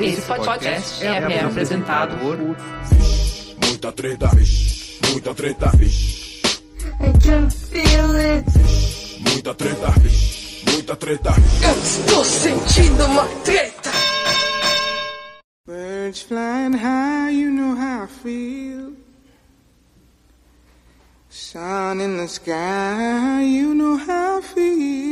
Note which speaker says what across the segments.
Speaker 1: Esse podcast é, é apresentado por
Speaker 2: Muita treta, vixe. Muita treta, vixe.
Speaker 3: I can feel it.
Speaker 2: Muita treta, vixe. Muita treta, vixe.
Speaker 3: Eu estou sentindo uma treta.
Speaker 4: Birds flying high, you know how I feel. Sun in the sky, you know how I feel.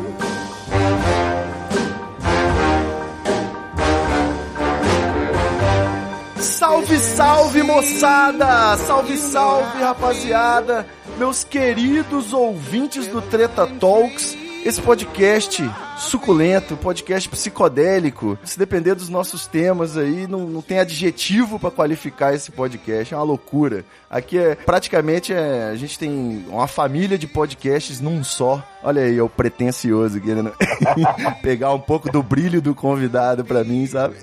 Speaker 5: Salve, salve, moçada! Salve, salve, rapaziada! Meus queridos ouvintes do Treta Talks, esse podcast suculento, podcast psicodélico. Se depender dos nossos temas aí, não, não tem adjetivo pra qualificar esse podcast, é uma loucura. Aqui é praticamente é, a gente tem uma família de podcasts num só. Olha aí, é o pretencioso querendo pegar um pouco do brilho do convidado pra mim, sabe?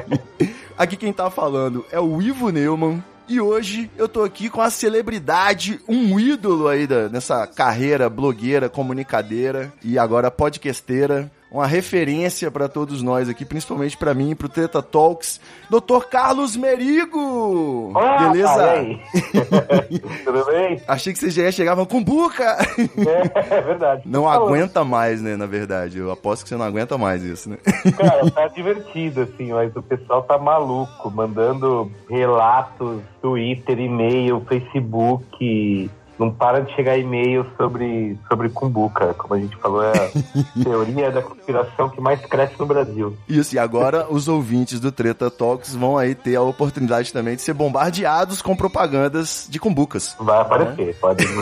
Speaker 5: Aqui quem tá falando é o Ivo Neumann. E hoje eu tô aqui com a celebridade, um ídolo aí da, nessa carreira blogueira, comunicadeira e agora podcasteira. Uma referência pra todos nós aqui, principalmente pra mim e pro Treta Talks, Dr. Carlos Merigo!
Speaker 6: Olá,
Speaker 5: Beleza?
Speaker 6: Tudo bem?
Speaker 5: Achei que você já falando com buca!
Speaker 6: É, é verdade.
Speaker 5: Não
Speaker 6: Falou.
Speaker 5: aguenta mais, né, na verdade. Eu aposto que você não aguenta mais isso, né?
Speaker 6: Cara, tá divertido, assim, mas o pessoal tá maluco, mandando relatos, Twitter, e-mail, Facebook. Não para de chegar e-mail sobre, sobre Cumbuca. Como a gente falou, é a teoria da conspiração que mais cresce no Brasil.
Speaker 5: Isso, e agora os ouvintes do Treta Talks vão aí ter a oportunidade também de ser bombardeados com propagandas de cumbucas.
Speaker 6: Vai aparecer, pode.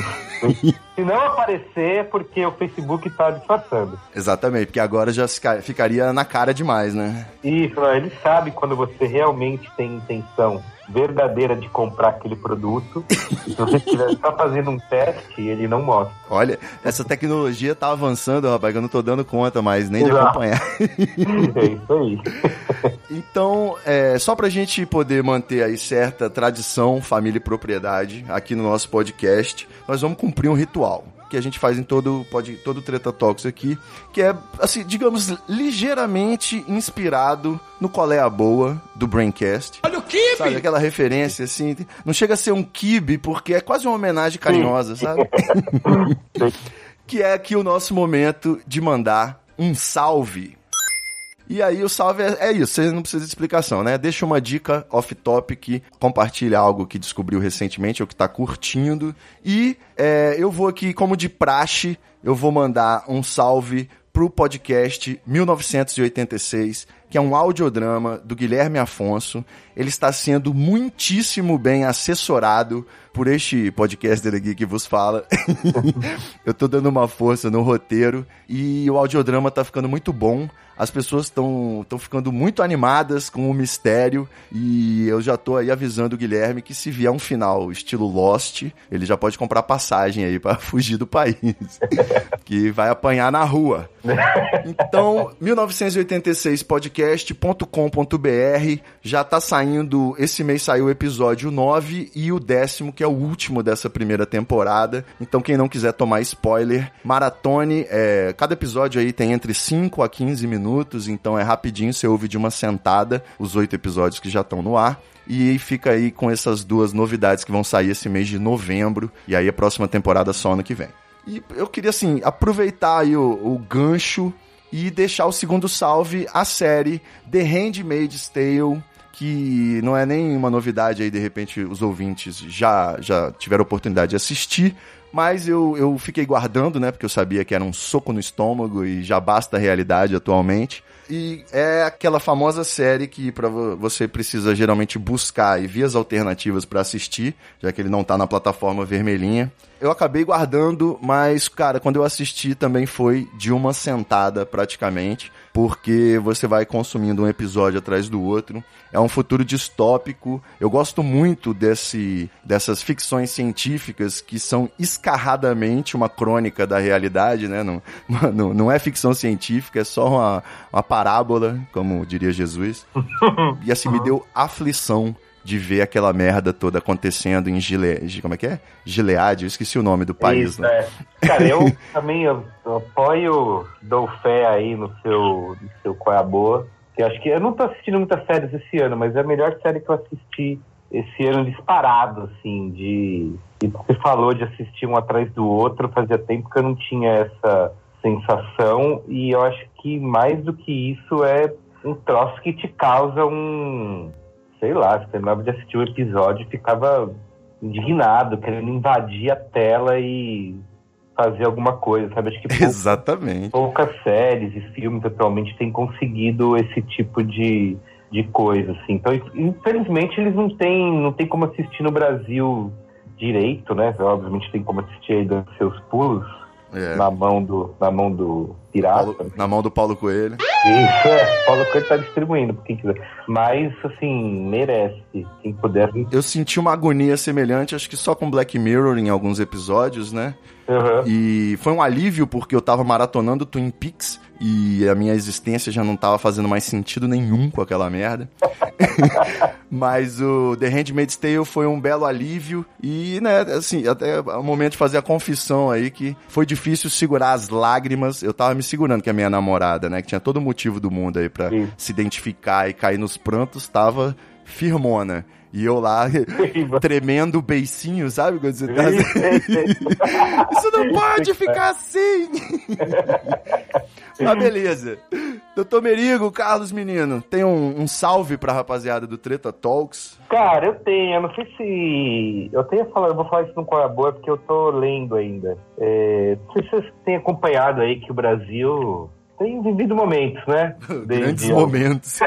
Speaker 6: Se não aparecer, é porque o Facebook tá disfarçando.
Speaker 5: Exatamente, porque agora já fica- ficaria na cara demais, né?
Speaker 6: Isso, né? ele sabe quando você realmente tem intenção verdadeira de comprar aquele produto. Se você estiver só fazendo um teste, ele não mostra.
Speaker 5: Olha, essa tecnologia tá avançando, rapaz, que eu não tô dando conta mais nem de
Speaker 6: Exato.
Speaker 5: acompanhar.
Speaker 6: É isso aí.
Speaker 5: Então, é, só pra gente poder manter aí certa tradição, família e propriedade aqui no nosso podcast, nós vamos cumprir um ritual que a gente faz em todo pod, todo Treta Talks aqui, que é, assim, digamos, ligeiramente inspirado no Qual é a Boa, do Braincast.
Speaker 2: Olha o kibe!
Speaker 5: Sabe, aquela referência, assim, não chega a ser um kibe, porque é quase uma homenagem carinhosa, sabe? que é aqui o nosso momento de mandar um salve. E aí o salve é, é isso, você não precisa de explicação, né? Deixa uma dica off-topic, compartilha algo que descobriu recentemente ou que tá curtindo. E é, eu vou aqui, como de praxe, eu vou mandar um salve pro podcast 1986, que é um audiodrama do Guilherme Afonso. Ele está sendo muitíssimo bem assessorado por este podcaster aqui que vos fala. eu tô dando uma força no roteiro e o audiodrama tá ficando muito bom. As pessoas estão ficando muito animadas com o mistério e eu já tô aí avisando o Guilherme que se vier um final estilo Lost, ele já pode comprar passagem aí para fugir do país, que vai apanhar na rua. Então, 1986podcast.com.br já tá saindo, esse mês saiu o episódio 9 e o décimo, que é o último dessa primeira temporada. Então, quem não quiser tomar spoiler, maratone, é, cada episódio aí tem entre 5 a 15 minutos, então é rapidinho, você ouve de uma sentada os oito episódios que já estão no ar. E fica aí com essas duas novidades que vão sair esse mês de novembro, e aí a próxima temporada só ano que vem. E eu queria, assim, aproveitar aí o, o gancho e deixar o segundo salve à série The Handmaid's Tale, que não é nem uma novidade aí, de repente os ouvintes já, já tiveram oportunidade de assistir, mas eu, eu fiquei guardando, né, porque eu sabia que era um soco no estômago e já basta a realidade atualmente. E é aquela famosa série que vo- você precisa geralmente buscar e vias alternativas para assistir, já que ele não tá na plataforma vermelhinha. Eu acabei guardando, mas, cara, quando eu assisti também foi de uma sentada praticamente, porque você vai consumindo um episódio atrás do outro. É um futuro distópico. Eu gosto muito desse, dessas ficções científicas que são escarradamente uma crônica da realidade, né? Não, não, não é ficção científica, é só uma, uma parábola, como diria Jesus. E assim, me deu aflição de ver aquela merda toda acontecendo em Gilead. Como é que é? Gilead, eu esqueci o nome do país.
Speaker 6: Isso,
Speaker 5: né?
Speaker 6: é. Cara, eu também eu, apoio, dou fé aí no seu, no seu Qual é a Boa. Que eu acho que eu não tô assistindo muitas séries esse ano, mas é a melhor série que eu assisti esse ano disparado, assim, de. E você falou de assistir um atrás do outro, fazia tempo que eu não tinha essa sensação, e eu acho que mais do que isso é um troço que te causa um. Sei lá, terminava de assistir o episódio e ficava indignado, querendo invadir a tela e fazer alguma coisa, sabe? Acho que
Speaker 5: Exatamente.
Speaker 6: poucas séries e filmes atualmente têm conseguido esse tipo de, de coisa, assim. Então, infelizmente, eles não têm, não tem como assistir no Brasil direito, né? Obviamente tem como assistir aí dos seus pulos
Speaker 5: É.
Speaker 6: na mão do na mão do pirata.
Speaker 5: Paulo- na mão do Paulo Coelho.
Speaker 6: Isso, é. Paulo Coelho tá distribuindo, pra quem quiser. Mas, assim, merece. Quem puder.
Speaker 5: Eu senti uma agonia semelhante, acho que só com Black Mirror em alguns episódios, né?
Speaker 6: Uhum.
Speaker 5: E foi um alívio porque eu tava maratonando Twin Peaks e a minha existência já não tava fazendo mais sentido nenhum com aquela merda. Mas o The Handmaid's Tale foi um belo alívio e, né, assim, até é o momento de fazer a confissão aí que foi difícil segurar as lágrimas. Eu tava me segurando que a minha namorada, né, que tinha todo o motivo do mundo aí pra
Speaker 6: Sim.
Speaker 5: se identificar e cair nos prantos, tava firmona. E eu lá, tremendo o beicinho, sabe? Quando você tá... Isso não pode ficar assim! Mas beleza. Doutor Merigo, Carlos Menino, tem um, um salve pra rapaziada do Treta Talks.
Speaker 6: Cara, eu tenho, eu não sei se. Eu tenho falado, eu vou falar isso no Qual é Boa, porque eu tô lendo ainda. É, não sei se vocês têm acompanhado aí que o Brasil tem vivido momentos, né?
Speaker 5: Grandes momentos.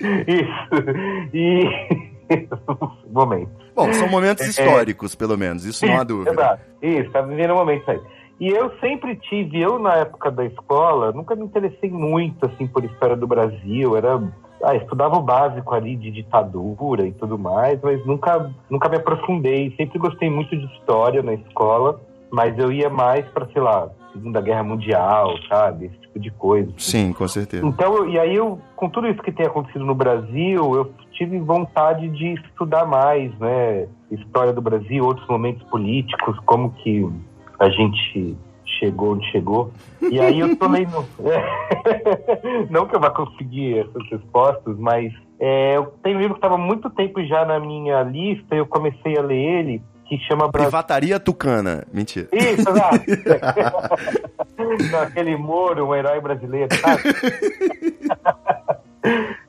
Speaker 6: Isso. E. momentos.
Speaker 5: Bom, são momentos históricos, pelo menos, isso não há dúvida.
Speaker 6: Exato. Isso, tá vivendo momentos aí. E eu sempre tive, eu na época da escola, nunca me interessei muito assim por história do Brasil, era ah, estudava o básico ali de ditadura e tudo mais, mas nunca nunca me aprofundei, sempre gostei muito de história na escola, mas eu ia mais para, sei lá, Segunda Guerra Mundial, sabe, esse tipo de coisa.
Speaker 5: Sim, com certeza.
Speaker 6: Então, eu- e aí eu, com tudo isso que tem acontecido no Brasil, eu tive vontade de estudar mais, né? História do Brasil, outros momentos políticos, como que a gente chegou onde chegou. E aí eu tô lendo. Não que eu vá conseguir essas respostas, mas é, eu tenho um livro que estava muito tempo já na minha lista, eu comecei a ler ele, que chama Brasil.
Speaker 5: Privataria Tucana. Mentira.
Speaker 6: Isso, exato. Aquele Moro, um herói brasileiro, sabe?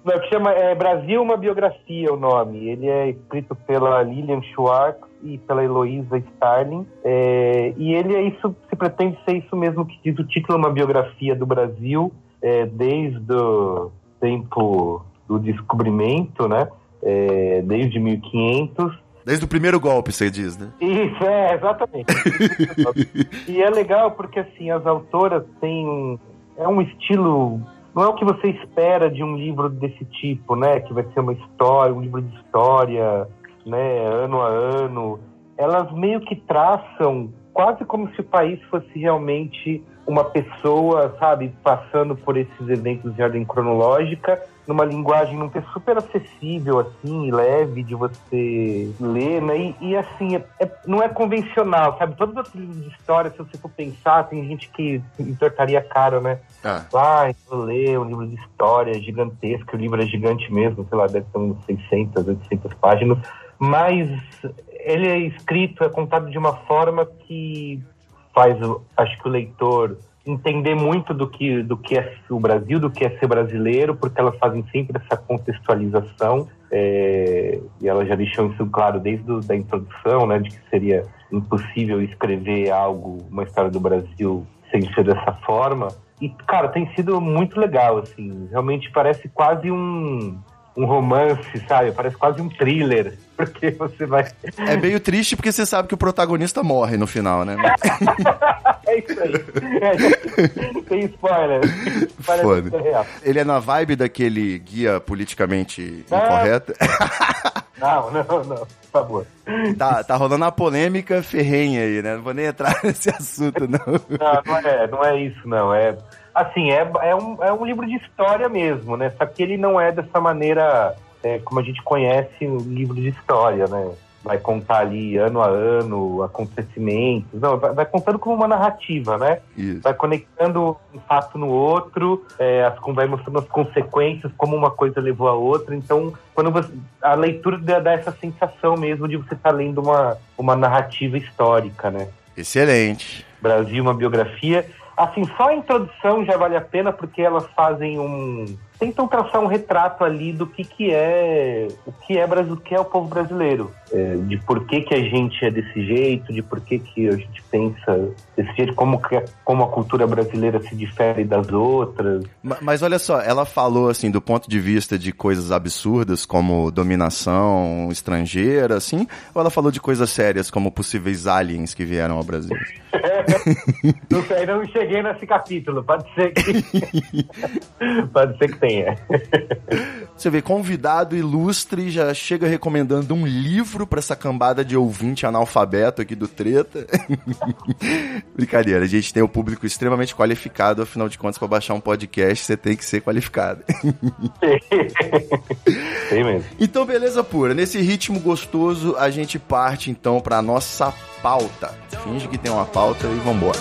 Speaker 6: Não, que chama é, Brasil, uma biografia, o nome. Ele é escrito pela Lilian Schwartz e pela Heloísa Starling. É, e ele é isso, se pretende ser isso mesmo que diz o título, uma biografia do Brasil, é, desde o tempo do descobrimento, né? É, desde 1500
Speaker 5: Desde o primeiro golpe, você diz, né?
Speaker 6: isso, é, exatamente. e é legal porque, assim, as autoras têm. É um estilo... Não é o que você espera de um livro desse tipo, né? Que vai ser uma história, um livro de história, né? Ano a ano. Elas meio que traçam quase como se o país fosse realmente uma pessoa, sabe? Passando por esses eventos de ordem cronológica numa linguagem num texto super acessível, assim, e leve de você ler, né? E, e, assim, é- é- não é convencional, sabe? Todos os livros de história, se você for pensar, tem gente que entortaria a cara, né?
Speaker 5: Ah,
Speaker 6: Ah, eu ler um livro de história gigantesco, o livro é gigante mesmo, sei lá, deve ter uns 600, 800 páginas, mas ele é escrito, é contado de uma forma que faz, o- acho que o leitor entender muito do que, do que é o Brasil, do que é ser brasileiro, porque elas fazem sempre essa contextualização, é, e elas já deixam isso claro desde a introdução, né, de que seria impossível escrever algo, uma história do Brasil, sem ser dessa forma. E, cara, tem sido muito legal, assim. Realmente parece quase um. Um romance, sabe? Parece quase um thriller. Porque você vai.
Speaker 5: É meio triste porque você sabe que o protagonista morre no final, né?
Speaker 6: é isso aí. É, tem spoiler.
Speaker 5: Foda. Ele é na vibe daquele guia politicamente
Speaker 6: Ah.
Speaker 5: incorreto.
Speaker 6: Não, não, não, por favor.
Speaker 5: Tá, tá rolando uma polêmica ferrenha aí, né? Não vou nem entrar nesse assunto, não.
Speaker 6: Não, não é, não é isso, não. É assim, é, é, um, é um livro de história mesmo, né? Só que ele não é dessa maneira é, como a gente conhece o livro de história, né? Vai contar ali ano a ano acontecimentos. Não, vai, vai contando como uma narrativa, né?
Speaker 5: Isso.
Speaker 6: Vai conectando um fato no outro, é, as, vai mostrando as consequências, como uma coisa levou a outra. Então, quando você, a leitura dá, essa sensação mesmo de você estar lendo uma, uma narrativa histórica, né?
Speaker 5: Excelente.
Speaker 6: Brasil, uma biografia. Assim, só a introdução já vale a pena porque elas fazem um. Tentam traçar um retrato ali do que, que é o que é Brasil, que é o povo brasileiro. É, de por que, que a gente é desse jeito, de por que, que a gente pensa desse jeito, como, que, como a cultura brasileira se difere das outras.
Speaker 5: Ma- Mas olha só, ela falou assim do ponto de vista de coisas absurdas como dominação estrangeira, assim, ou ela falou de coisas sérias como possíveis aliens que vieram ao Brasil?
Speaker 6: Não sei, não cheguei nesse capítulo. Pode ser que. pode ser que tenha.
Speaker 5: Você vê, convidado ilustre já chega recomendando um livro pra essa cambada de ouvinte analfabeto aqui do Treta. Brincadeira, a gente tem o público extremamente qualificado, afinal de contas, pra baixar um podcast você tem que ser qualificado.
Speaker 6: Tem mesmo.
Speaker 5: Então, beleza pura. Nesse ritmo gostoso, a gente parte então pra nossa pauta. Finge que tem uma pauta e vambora.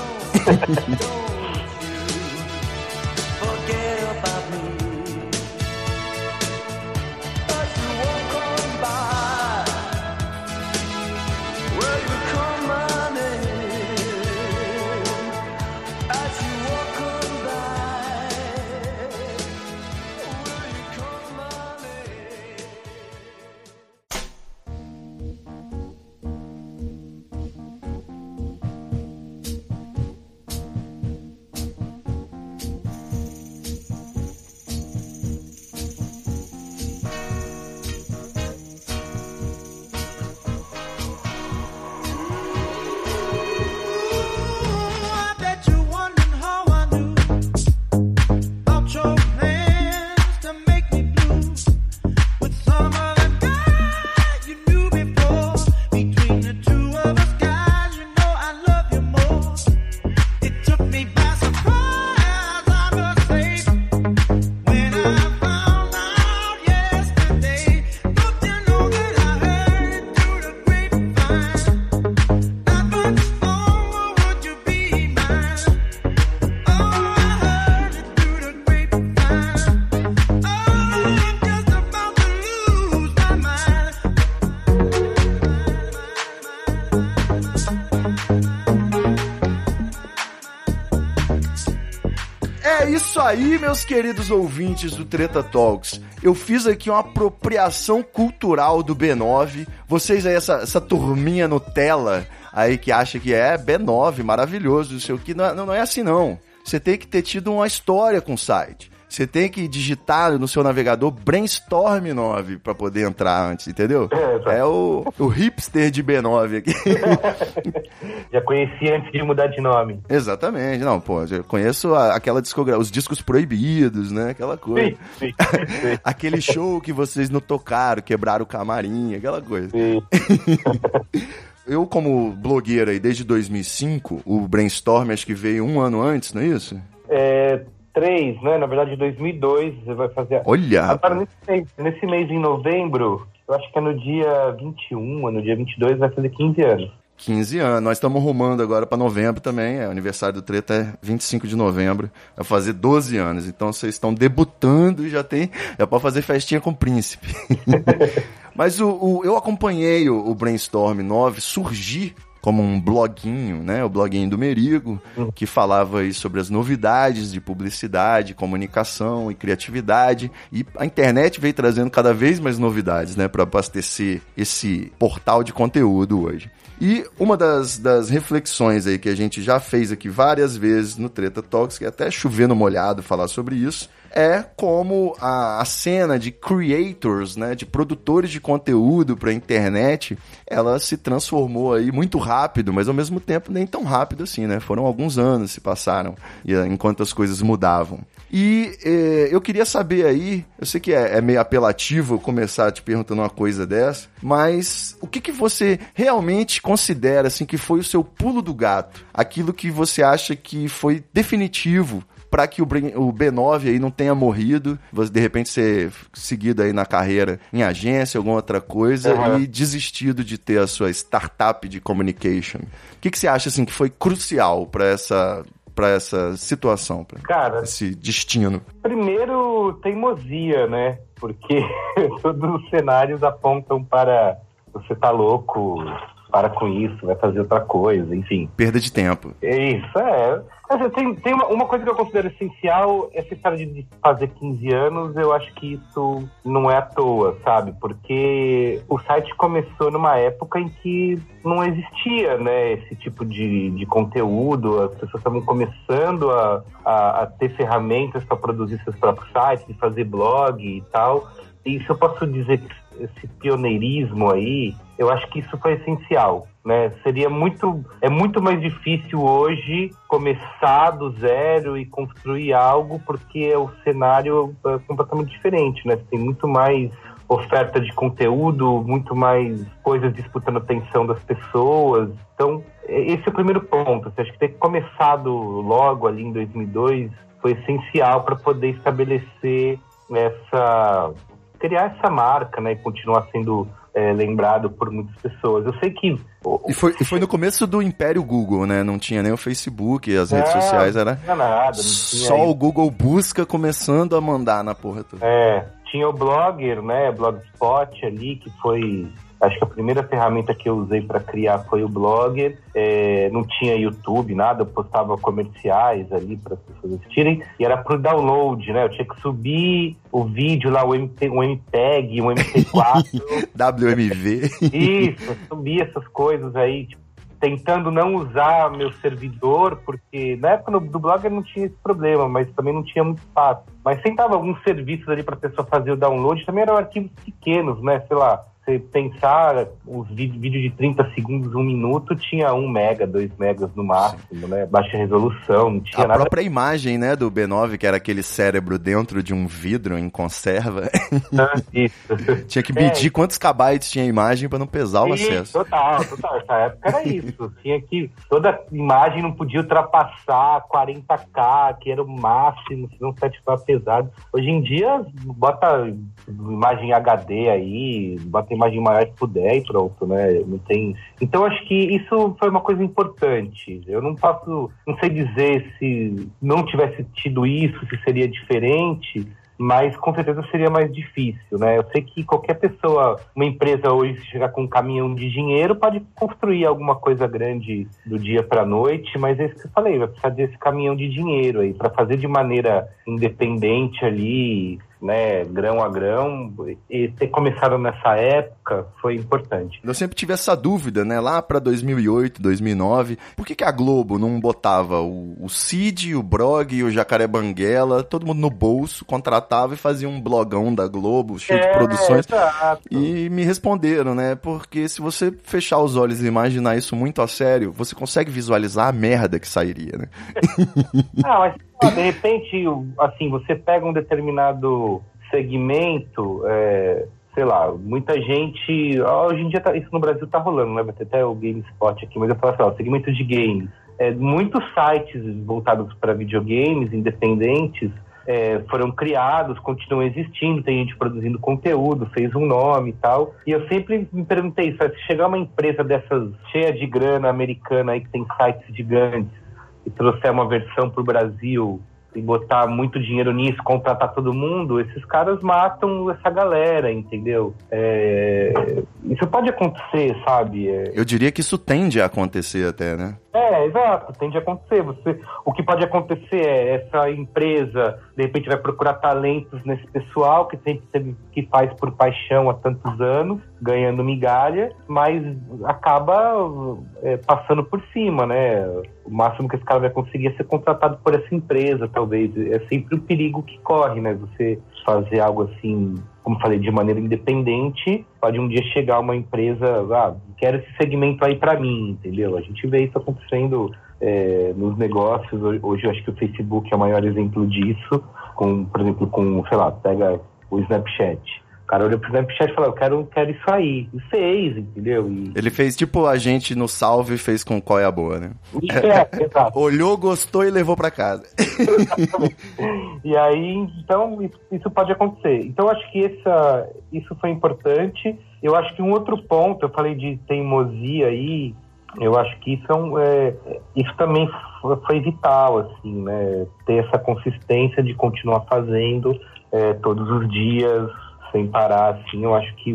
Speaker 5: Aí, meus queridos ouvintes do Treta Talks. Eu fiz aqui uma apropriação cultural do B9. Vocês aí, essa, essa turminha Nutella aí que acha que é B9, maravilhoso, não sei o que. Não, não é assim não. Você tem que ter tido uma história com o site. Você tem que digitar no seu navegador Brainstorm 9 pra poder entrar antes, entendeu?
Speaker 6: É.
Speaker 5: É o, o hipster de B9 aqui.
Speaker 6: Já conheci antes de mudar de nome.
Speaker 5: Exatamente. Não, pô, eu conheço a- aquela discografia, os discos proibidos, né? Aquela coisa.
Speaker 6: Sim, sim, sim.
Speaker 5: Aquele show que vocês não tocaram, quebraram o camarim, aquela coisa.
Speaker 6: sim.
Speaker 5: Eu, como blogueira aí desde 2005, o Brainstorm acho que veio um ano antes, não é isso?
Speaker 6: É, três, né? Na verdade, 2002, você vai fazer...
Speaker 5: Olha,
Speaker 6: Agora, nesse mês, nesse mês em novembro, eu acho que é no dia 21, ou no dia 22, vai fazer 15 anos.
Speaker 5: 15 anos. Nós estamos rumando agora pra novembro também. É, o aniversário do Treta é 25 de novembro. Vai fazer 12 anos. Então vocês estão debutando e já tem. Já pode fazer festinha com o príncipe. Mas o, o- eu acompanhei o, o Brainstorm 9 surgir como um bloguinho, né? O bloguinho do Merigo, que falava aí sobre as novidades de publicidade, comunicação e criatividade. E a internet veio trazendo cada vez mais novidades, né? Para abastecer esse portal de conteúdo hoje. E uma das, das reflexões aí que a gente já fez aqui várias vezes no Treta Talks, que é até chover no molhado falar sobre isso, é como a, a cena de creators, né, de produtores de conteúdo para internet, ela se transformou aí muito rápido, mas ao mesmo tempo nem tão rápido assim, né? Foram alguns anos se passaram eh, enquanto as coisas mudavam. E eh, eu queria saber aí, eu sei que é, é meio apelativo começar te perguntando uma coisa dessa, mas o que, que você realmente considera assim que foi o seu pulo do gato? Aquilo que você acha que foi definitivo para que o Brin- o B9 aí não tenha morrido, você de repente ser seguido aí na carreira em agência, alguma outra coisa
Speaker 6: Uhum.
Speaker 5: e desistido de ter a sua startup de communication. O que, que você acha assim que foi crucial para essa para essa situação, para
Speaker 6: Cara,
Speaker 5: esse destino?
Speaker 6: primeiro, teimosia, né? Porque todos os cenários apontam para você tá louco, para com isso, vai fazer outra coisa, enfim.
Speaker 5: Perda de tempo.
Speaker 6: É Isso, é. Tem, tem uma, uma coisa que eu considero essencial, essa história de, de fazer 15 anos, eu acho que isso não é à toa, sabe? Porque o site começou numa época em que não existia, né, esse tipo de, de conteúdo, as pessoas estavam começando a, a, a ter ferramentas para produzir seus próprios sites, de fazer blog e tal. E se eu posso dizer que esse pioneirismo aí, eu acho que isso foi essencial, né? Seria muito, é muito mais difícil hoje começar do zero e construir algo porque o cenário é completamente diferente, né? Tem muito mais oferta de conteúdo, muito mais coisas disputando a atenção das pessoas. Então, e- esse é o primeiro ponto. Assim, acho que ter começado logo ali em 2002 foi essencial para poder estabelecer essa criar essa marca, né, e continuar sendo é, lembrado por muitas pessoas. Eu sei que
Speaker 5: E foi, e foi no começo do Império Google, né? Não tinha nem o Facebook, as redes
Speaker 6: É,
Speaker 5: sociais, era
Speaker 6: não tinha nada, não tinha
Speaker 5: só
Speaker 6: isso.
Speaker 5: o Google Busca começando a mandar na porra toda.
Speaker 6: É, tinha o Blogger, né, Blogspot ali, que foi, acho que a primeira ferramenta que eu usei para criar foi o Blogger. É, não tinha YouTube, nada, eu postava comerciais ali para as pessoas assistirem. E era pro download, né, eu tinha que subir o vídeo lá, o, MP, o MPEG, o MP4.
Speaker 5: WMV.
Speaker 6: Isso, eu subia essas coisas aí, tipo, tentando não usar meu servidor, porque na época do Blogger não tinha esse problema, mas também não tinha muito espaço. Mas tentava alguns serviços ali para a pessoa fazer o download, também eram arquivos pequenos, né? Sei lá, você pensar os vídeos vídeo de 30 segundos, um minuto, tinha 1 mega, 2 megas no máximo, né? Baixa resolução, não tinha
Speaker 5: A
Speaker 6: nada.
Speaker 5: própria imagem, né, do B9, que era aquele cérebro dentro de um vidro em conserva,
Speaker 6: Isso.
Speaker 5: tinha que
Speaker 6: É.
Speaker 5: medir quantos kbytes tinha a imagem pra não pesar o
Speaker 6: Isso,
Speaker 5: acesso.
Speaker 6: Total, total. Essa época era isso. Tinha que. Toda imagem não podia ultrapassar 40k, que era o máximo, senão o site ficava pesado. Hoje em dia, bota imagem HD aí, bota imagem maior que puder e pronto, né? Não tem. Então acho que isso foi uma coisa importante. Eu não posso. Não sei dizer se não tivesse tido isso, se seria diferente mas com certeza seria mais difícil, né? Eu sei que qualquer pessoa, uma empresa hoje, se chegar com um caminhão de dinheiro, pode construir alguma coisa grande do dia para a noite, mas é isso que eu falei, vai precisar desse caminhão de dinheiro aí para fazer de maneira independente ali, né, grão a grão, e ter começado nessa época foi importante.
Speaker 5: Eu sempre tive essa dúvida, né? Lá pra 2008, 2009, por que, que a Globo não botava o, o Cid, o Brog, o Jacaré Banguela, todo mundo no bolso, contratava e fazia um blogão da Globo, cheio de produções?
Speaker 6: exato.
Speaker 5: E me responderam, né? Porque se você fechar os olhos e imaginar isso muito a sério, você consegue visualizar a merda que sairia, né?
Speaker 6: Ah, mas ó, de repente, assim, você pega um determinado segmento, é, sei lá, muita gente. Hoje em dia tá- isso no Brasil tá rolando, né? Vai ter até o GameSpot aqui, mas eu falo assim, ó, segmento de games. É, muitos sites voltados para videogames independentes é, foram criados, continuam existindo, tem gente produzindo conteúdo, fez um nome e tal. E eu sempre me perguntei se chegar uma empresa dessas cheia de grana americana aí que tem sites gigantes e trouxer uma versão para o Brasil e botar muito dinheiro nisso, contratar todo mundo, esses caras matam essa galera, entendeu? É, Isso pode acontecer, sabe? É,
Speaker 5: Eu diria que isso tende a acontecer até, né?
Speaker 6: É, exato, tende a acontecer. Você, o que pode acontecer é essa empresa, de repente, vai procurar talentos nesse pessoal que sempre que faz por paixão há tantos anos, ganhando migalha, mas acaba é, passando por cima, né? O máximo que esse cara vai conseguir é ser contratado por essa empresa, talvez. É sempre o perigo que corre, né? Você fazer algo assim, como falei, de maneira independente, pode um dia chegar uma empresa, ah, quero esse segmento aí para mim, entendeu? A gente vê isso acontecendo é, nos negócios. Hoje eu acho que o Facebook é o maior exemplo disso, com, por exemplo, com, sei lá, pega o Snapchat. O cara olhou pro Snapchat e falou, eu quero, quero isso aí. E fez, entendeu? E,
Speaker 5: Ele fez tipo a gente no salve fez com qual é a boa, né?
Speaker 6: é, exato.
Speaker 5: Olhou, gostou e levou pra casa.
Speaker 6: E aí, então, isso, isso pode acontecer. Então, eu acho que essa, isso foi importante. Eu acho que um outro ponto, eu falei de teimosia aí, eu acho que isso, é um, é, isso também foi vital, assim, né? Ter essa consistência de continuar fazendo é, todos os dias, sem parar, assim, eu acho que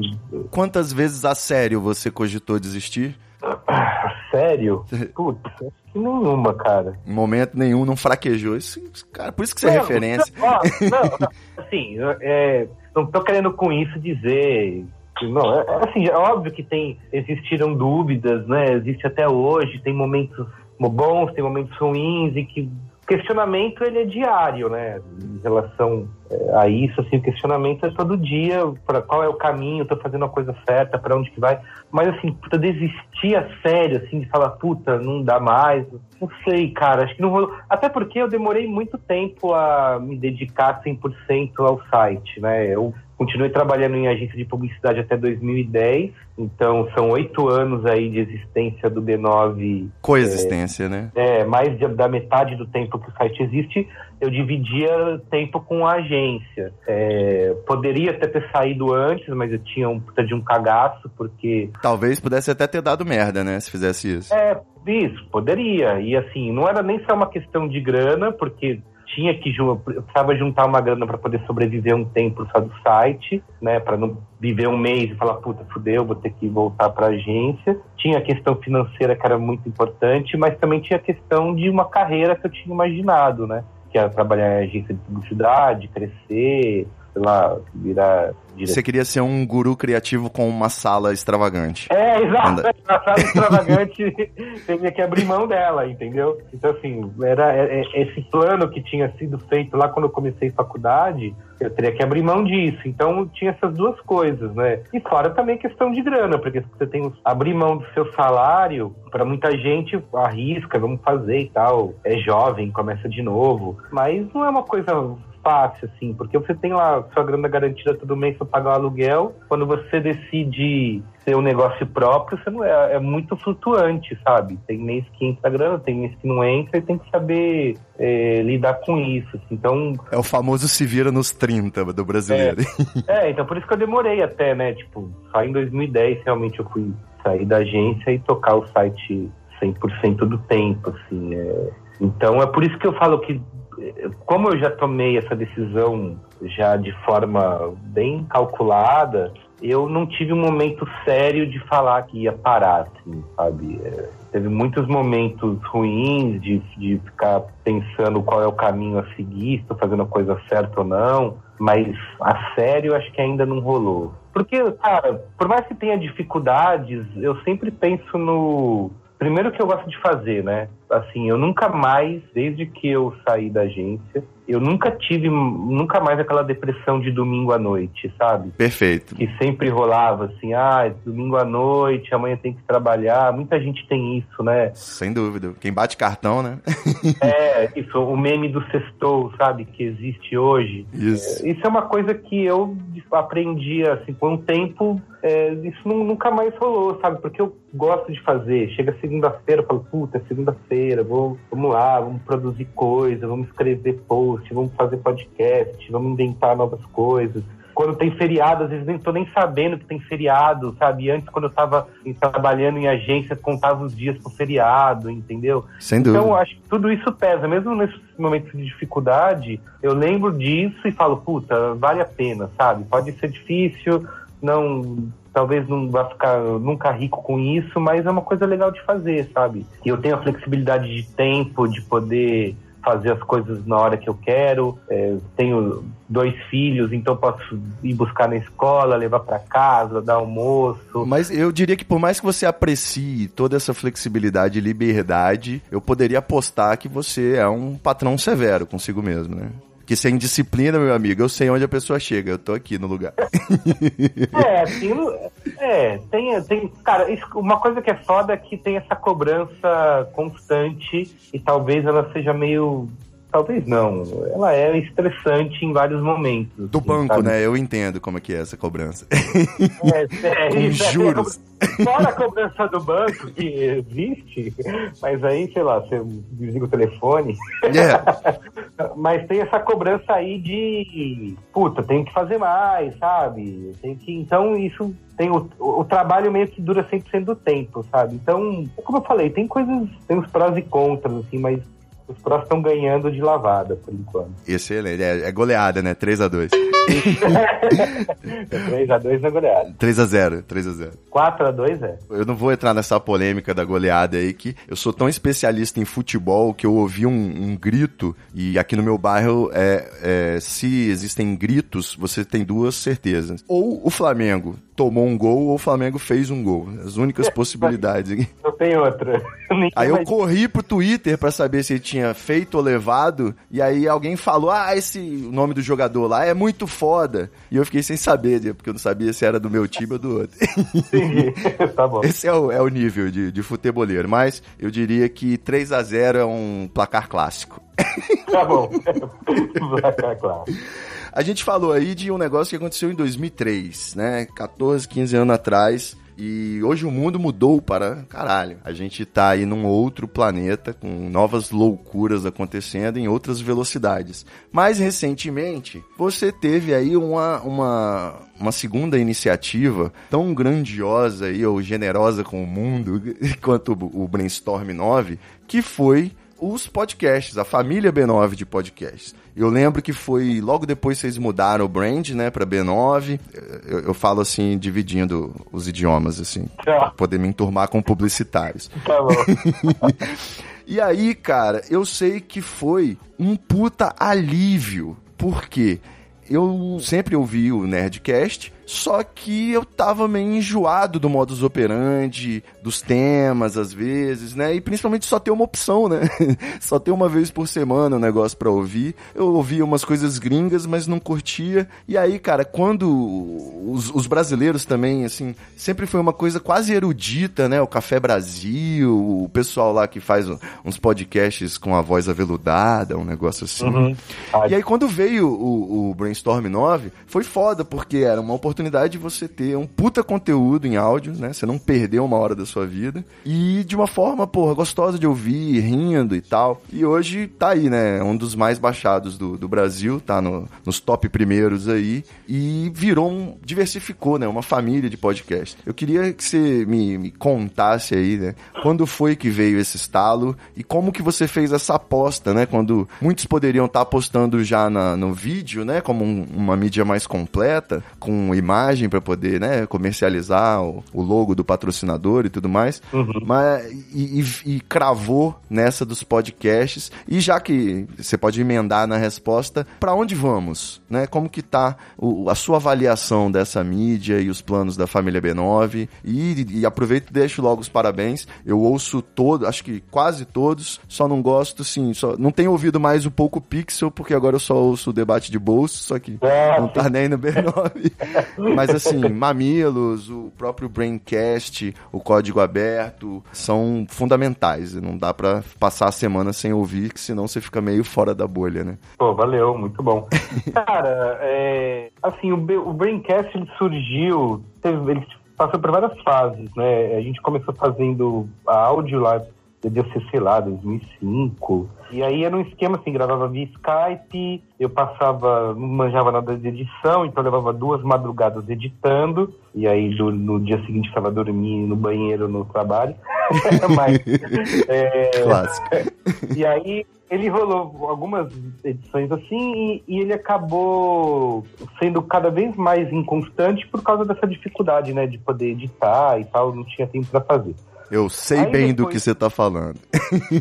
Speaker 5: Quantas vezes a sério você cogitou desistir?
Speaker 6: sério, putz, acho que nenhuma, cara.
Speaker 5: Em momento nenhum não fraquejou. Isso, cara, por isso que você é
Speaker 6: Não,
Speaker 5: referência.
Speaker 6: Não, não, não, assim, é, não tô querendo com isso dizer. Não, é, é assim, é óbvio que tem, existiram dúvidas, né? Existe até hoje, tem momentos bons, tem momentos ruins, e que questionamento ele é diário, né? Em relação é, a isso, assim, o questionamento é todo dia, para qual é o caminho, tô fazendo a coisa certa, para onde que vai. Mas assim, puta, desistir a sério, assim, de falar, puta, não dá mais. Não sei, cara, acho que não rolou. Até porque eu demorei muito tempo a me dedicar 100% ao site, né? Eu continuei trabalhando em agência de publicidade até 2010, então são oito anos aí de existência do B9
Speaker 5: Coexistência, né?
Speaker 6: é, mais de- da metade do tempo que o site existe, eu dividia tempo com a agência. É, poderia até ter saído antes, mas eu tinha um puta de um cagaço, porque
Speaker 5: Talvez pudesse até ter dado merda, né? Se fizesse isso.
Speaker 6: é, isso, poderia. E assim, não era nem só uma questão de grana, porque tinha que eu precisava juntar uma grana para poder sobreviver um tempo só do site, né, para não viver um mês e falar puta, fudeu, vou ter que voltar para agência. Tinha a questão financeira que era muito importante, mas também tinha a questão de uma carreira que eu tinha imaginado, né, que era trabalhar em agência de publicidade, crescer, sei lá, virar diretor.
Speaker 5: Você queria ser um guru criativo com uma sala extravagante.
Speaker 6: É, exato.
Speaker 5: Anda.
Speaker 6: A sala extravagante tinha que abrir mão dela, entendeu? Então, assim, era é- é- esse plano que tinha sido feito lá quando eu comecei faculdade, eu teria que abrir mão disso. Então, tinha essas duas coisas, né? E fora também questão de grana, porque se você tem abrir mão do seu salário, para muita gente arrisca, vamos fazer e tal. É jovem, começa de novo. Mas não é uma coisa fácil, assim, porque você tem lá sua grana garantida todo mês para pagar o aluguel. Quando você decide ter um negócio próprio, você não é, é muito flutuante, sabe? Tem mês que entra grana, tem mês que não entra e tem que saber é, lidar com isso. assim. Então,
Speaker 5: É o famoso se vira nos 30 do brasileiro.
Speaker 6: é, então por isso que eu demorei até, né? Tipo, só em 2010 realmente eu fui sair da agência e tocar o site 100% do tempo, assim. é. Então é por isso que eu falo que, como eu já tomei essa decisão já de forma bem calculada, eu não tive um momento sério de falar que ia parar, assim, sabe? É, teve muitos momentos ruins de, de ficar pensando qual é o caminho a seguir, se estou fazendo a coisa certa ou não, mas a sério acho que ainda não rolou. Porque, cara, por mais que tenha dificuldades, eu sempre penso no. Primeiro que eu gosto de fazer, né? Assim, eu nunca mais, desde que eu saí da agência, eu nunca tive, nunca mais aquela depressão de domingo à noite, sabe?
Speaker 5: Perfeito.
Speaker 6: que sempre rolava assim, ah, é domingo à noite, amanhã tem que trabalhar. Muita gente tem isso, né?
Speaker 5: Sem dúvida. Quem bate cartão, né?
Speaker 6: É, isso, o meme do sextou, sabe, que existe hoje.
Speaker 5: Isso.
Speaker 6: Isso é uma coisa que eu aprendi, assim, com o tempo, é, isso nu- nunca mais rolou, sabe? Porque eu gosto de fazer. Chega segunda-feira, eu falo, puta, é segunda-feira, vamos lá, vamos produzir coisa, vamos escrever post, vamos fazer podcast, vamos inventar novas coisas. Quando tem feriado, às vezes nem tô nem sabendo que tem feriado, sabe? Antes, quando eu tava em- trabalhando em agência, contava os dias pro feriado, entendeu?
Speaker 5: Sem dúvida.
Speaker 6: Então, acho que tudo isso pesa. Mesmo nesses momentos de dificuldade, eu lembro disso e falo, puta, vale a pena, sabe? Pode ser difícil, não talvez não vá ficar nunca rico com isso, mas é uma coisa legal de fazer, sabe? E eu tenho a flexibilidade de tempo, de poder fazer as coisas na hora que eu quero. É, tenho dois filhos, então posso ir buscar na escola, levar para casa, dar almoço.
Speaker 5: Mas eu diria que por mais que você aprecie toda essa flexibilidade e liberdade, eu poderia apostar que você é um patrão severo consigo mesmo, né? Que sem disciplina, meu amigo, eu sei onde a pessoa chega, eu tô aqui no lugar.
Speaker 6: É, assim, é, tem, tem, cara, isso- uma coisa que é foda é que tem essa cobrança constante e talvez ela seja meio, talvez não, ela é estressante em vários momentos.
Speaker 5: Do
Speaker 6: assim,
Speaker 5: banco,
Speaker 6: sabe?
Speaker 5: né? Eu entendo como é que é essa cobrança.
Speaker 6: É, é,
Speaker 5: Com
Speaker 6: isso, é,
Speaker 5: juros.
Speaker 6: Fora a cobrança do banco, que existe, mas aí, sei lá, você desliga o telefone.
Speaker 5: É.
Speaker 6: Mas tem essa cobrança aí de, puta, tem que fazer mais, sabe? Tem que, então isso tem o, o trabalho meio que dura 100% do tempo, sabe? Então, como eu falei, tem coisas, tem os prós e contras, assim, mas os prós estão ganhando de lavada, por enquanto.
Speaker 5: Excelente. É, é goleada, né? 3x2.
Speaker 6: 3x2 na goleada.
Speaker 5: 3x0. 3x0.
Speaker 6: 4x2 é.
Speaker 5: Eu não vou entrar nessa polêmica da goleada aí, que eu sou tão especialista em futebol que eu ouvi um, um grito, e aqui no meu bairro, é, é, se existem gritos, você tem duas certezas. Ou o Flamengo tomou um gol, ou o Flamengo fez um gol. As únicas possibilidades.
Speaker 6: Não tem outra.
Speaker 5: Aí eu corri pro Twitter pra saber se ele tinha feito ou levado, e aí alguém falou: Ah, esse o nome do jogador lá é muito foda. E eu fiquei sem saber, né, porque eu não sabia se era do meu time ou do outro.
Speaker 6: Entendi. tá bom.
Speaker 5: Esse é o, é o nível de, de futeboleiro, mas eu diria que 3 a 0 é um placar clássico.
Speaker 6: Tá bom. Ficar claro.
Speaker 5: A gente falou aí de um negócio que aconteceu em 2003, né? 14, 15 anos atrás. E hoje o mundo mudou para caralho. A gente tá aí num outro planeta com novas loucuras acontecendo em outras velocidades. Mais recentemente, você teve aí uma, uma, uma segunda iniciativa tão grandiosa e ou generosa com o mundo quanto o Brainstorm 9, que foi os podcasts, a família B9 de podcasts. Eu lembro que foi logo depois vocês mudaram o brand, né, pra B9. Eu, eu falo assim, dividindo os idiomas, assim, pra poder me enturmar com publicitários.
Speaker 6: Tá bom.
Speaker 5: E aí, cara, eu sei que foi um puta alívio. Por quê? Eu sempre ouvi o Nerdcast, só que eu tava meio enjoado do modus operandi, dos temas, às vezes, né? E principalmente só ter uma opção, né? só ter uma vez por semana o um negócio pra ouvir. Eu ouvia umas coisas gringas, mas não curtia. E aí, cara, quando os, os brasileiros também, assim, sempre foi uma coisa quase erudita, né? O Café Brasil, o pessoal lá que faz uns podcasts com a voz aveludada, um negócio assim.
Speaker 6: Uhum.
Speaker 5: E aí, quando veio o, o Brainstorm 9, foi foda, porque era uma oportunidade de você ter um puta conteúdo em áudio, né? Você não perdeu uma hora da sua vida. E de uma forma, porra, gostosa de ouvir, rindo e tal. E hoje tá aí, né? Um dos mais baixados do, do Brasil, tá no- nos top primeiros aí. E virou um. diversificou, né? Uma família de podcast. Eu queria que você me, me contasse aí, né? Quando foi que veio esse estalo e como que você fez essa aposta, né? Quando muitos poderiam estar apostando já na- no vídeo, né? Como um- uma mídia mais completa, com imagem para poder, né? Comercializar o, o logo do patrocinador e tudo mais. Mas, e, e- e cravou nessa dos podcasts. E já que você pode emendar na resposta, para onde vamos, né? Como que tá o- a sua avaliação dessa mídia e os planos da família B9? E, e aproveito e deixo logo os parabéns. Eu ouço todo, acho que quase todos, só não gosto, sim, só não tenho ouvido mais o pouco Pixel, porque agora eu só ouço o debate de bolso, só que
Speaker 6: É,
Speaker 5: não tá nem no B9. Mas assim, Mamilos, o próprio Braincast, o Código Aberto, são fundamentais. Não dá pra passar a semana sem ouvir, que senão você fica meio fora da bolha, né?
Speaker 6: Pô, valeu, muito bom. Cara, é, assim, o, o Braincast ele surgiu, teve- ele passou por várias fases, né? A gente começou fazendo áudio lá, devia ser, sei lá, 2005. E aí era um esquema assim, gravava via Skype, eu passava, não manjava nada de edição, então eu levava duas madrugadas editando, e aí do- no dia seguinte ficava dormindo no banheiro no trabalho. Mas, é,
Speaker 5: Clássico.
Speaker 6: e aí ele rolou algumas edições assim e, e ele acabou sendo cada vez mais inconstante por causa dessa dificuldade, né, de poder editar e tal, não tinha tempo pra fazer.
Speaker 5: Eu sei
Speaker 6: Aí
Speaker 5: bem do
Speaker 6: depois-
Speaker 5: que você tá falando.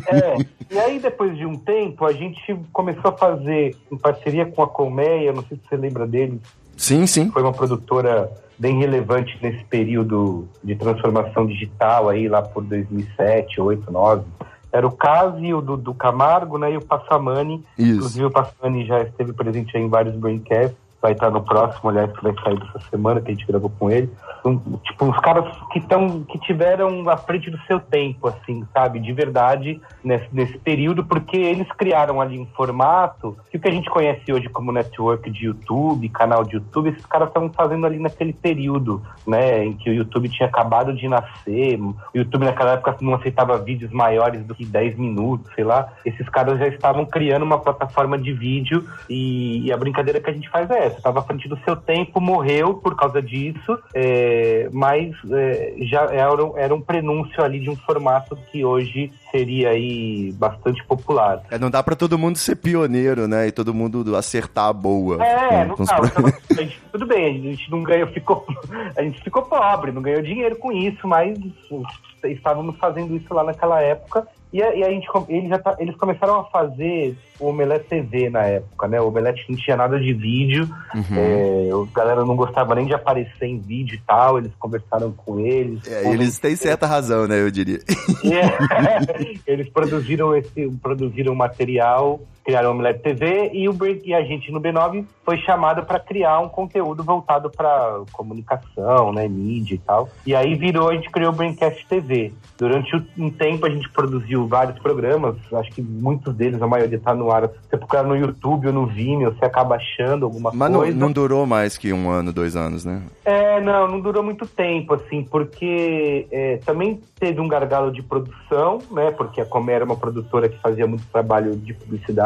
Speaker 6: É, e aí depois de um tempo a gente começou a fazer em parceria com a Colmeia, não sei se você lembra deles,
Speaker 5: Sim, sim.
Speaker 6: foi uma produtora bem relevante nesse período de transformação digital aí lá por 2007, 8, 9. Era o Casi, o do, do Camargo, né, e o Passamani.
Speaker 5: Isso.
Speaker 6: Inclusive o Passamani já esteve presente aí em vários braincasts. Vai estar no próximo, aliás, que vai sair dessa semana, que a gente gravou com ele. Um, tipo, uns caras que, tão, que tiveram à frente do seu tempo, assim, sabe? De verdade, nesse, nesse período, porque eles criaram ali um formato que o que a gente conhece hoje como network de YouTube, canal de YouTube, esses caras estavam fazendo ali naquele período, né? Em que o YouTube tinha acabado de nascer. O YouTube naquela época não aceitava vídeos maiores do que 10 minutos, sei lá. Esses caras já estavam criando uma plataforma de vídeo e, e a brincadeira que a gente faz é essa. Estava à frente do seu tempo, morreu por causa disso, é, mas é, já era, um- era um prenúncio ali de um formato que hoje seria aí bastante popular.
Speaker 5: É, não dá pra todo mundo ser pioneiro, né? E todo mundo acertar a boa.
Speaker 6: É,
Speaker 5: com-
Speaker 6: não
Speaker 5: os
Speaker 6: dá. gente- tudo bem, a gente não ganhou, ficou, a gente ficou pobre, não ganhou dinheiro com isso, mas estávamos fazendo isso lá naquela época. E a, e a gente, com- eles, já tá- eles começaram a fazer o Omelete TV na época, né? O Omelete não tinha nada de vídeo,
Speaker 5: Uhum.
Speaker 6: é, a galera não gostava nem de aparecer em vídeo e tal, eles conversaram com eles.
Speaker 5: É, eles têm certa razão, né? Eu diria.
Speaker 6: É, eles produziram esse produziram material, criaram o Omelete TV e, o, e a gente no B9 foi chamado para criar um conteúdo voltado para comunicação, né, mídia e tal. E aí virou, a gente criou o Braincast TV. Durante um tempo a gente produziu vários programas, acho que muitos deles, a maioria tá no ar. Você procurar no YouTube ou no Vimeo, você acaba achando alguma
Speaker 5: Mas não,
Speaker 6: coisa.
Speaker 5: não durou mais que um ano, dois anos, né?
Speaker 6: É, não, não durou muito tempo, assim, porque é, também teve um gargalo de produção, né? Porque a Comer era uma produtora que fazia muito trabalho de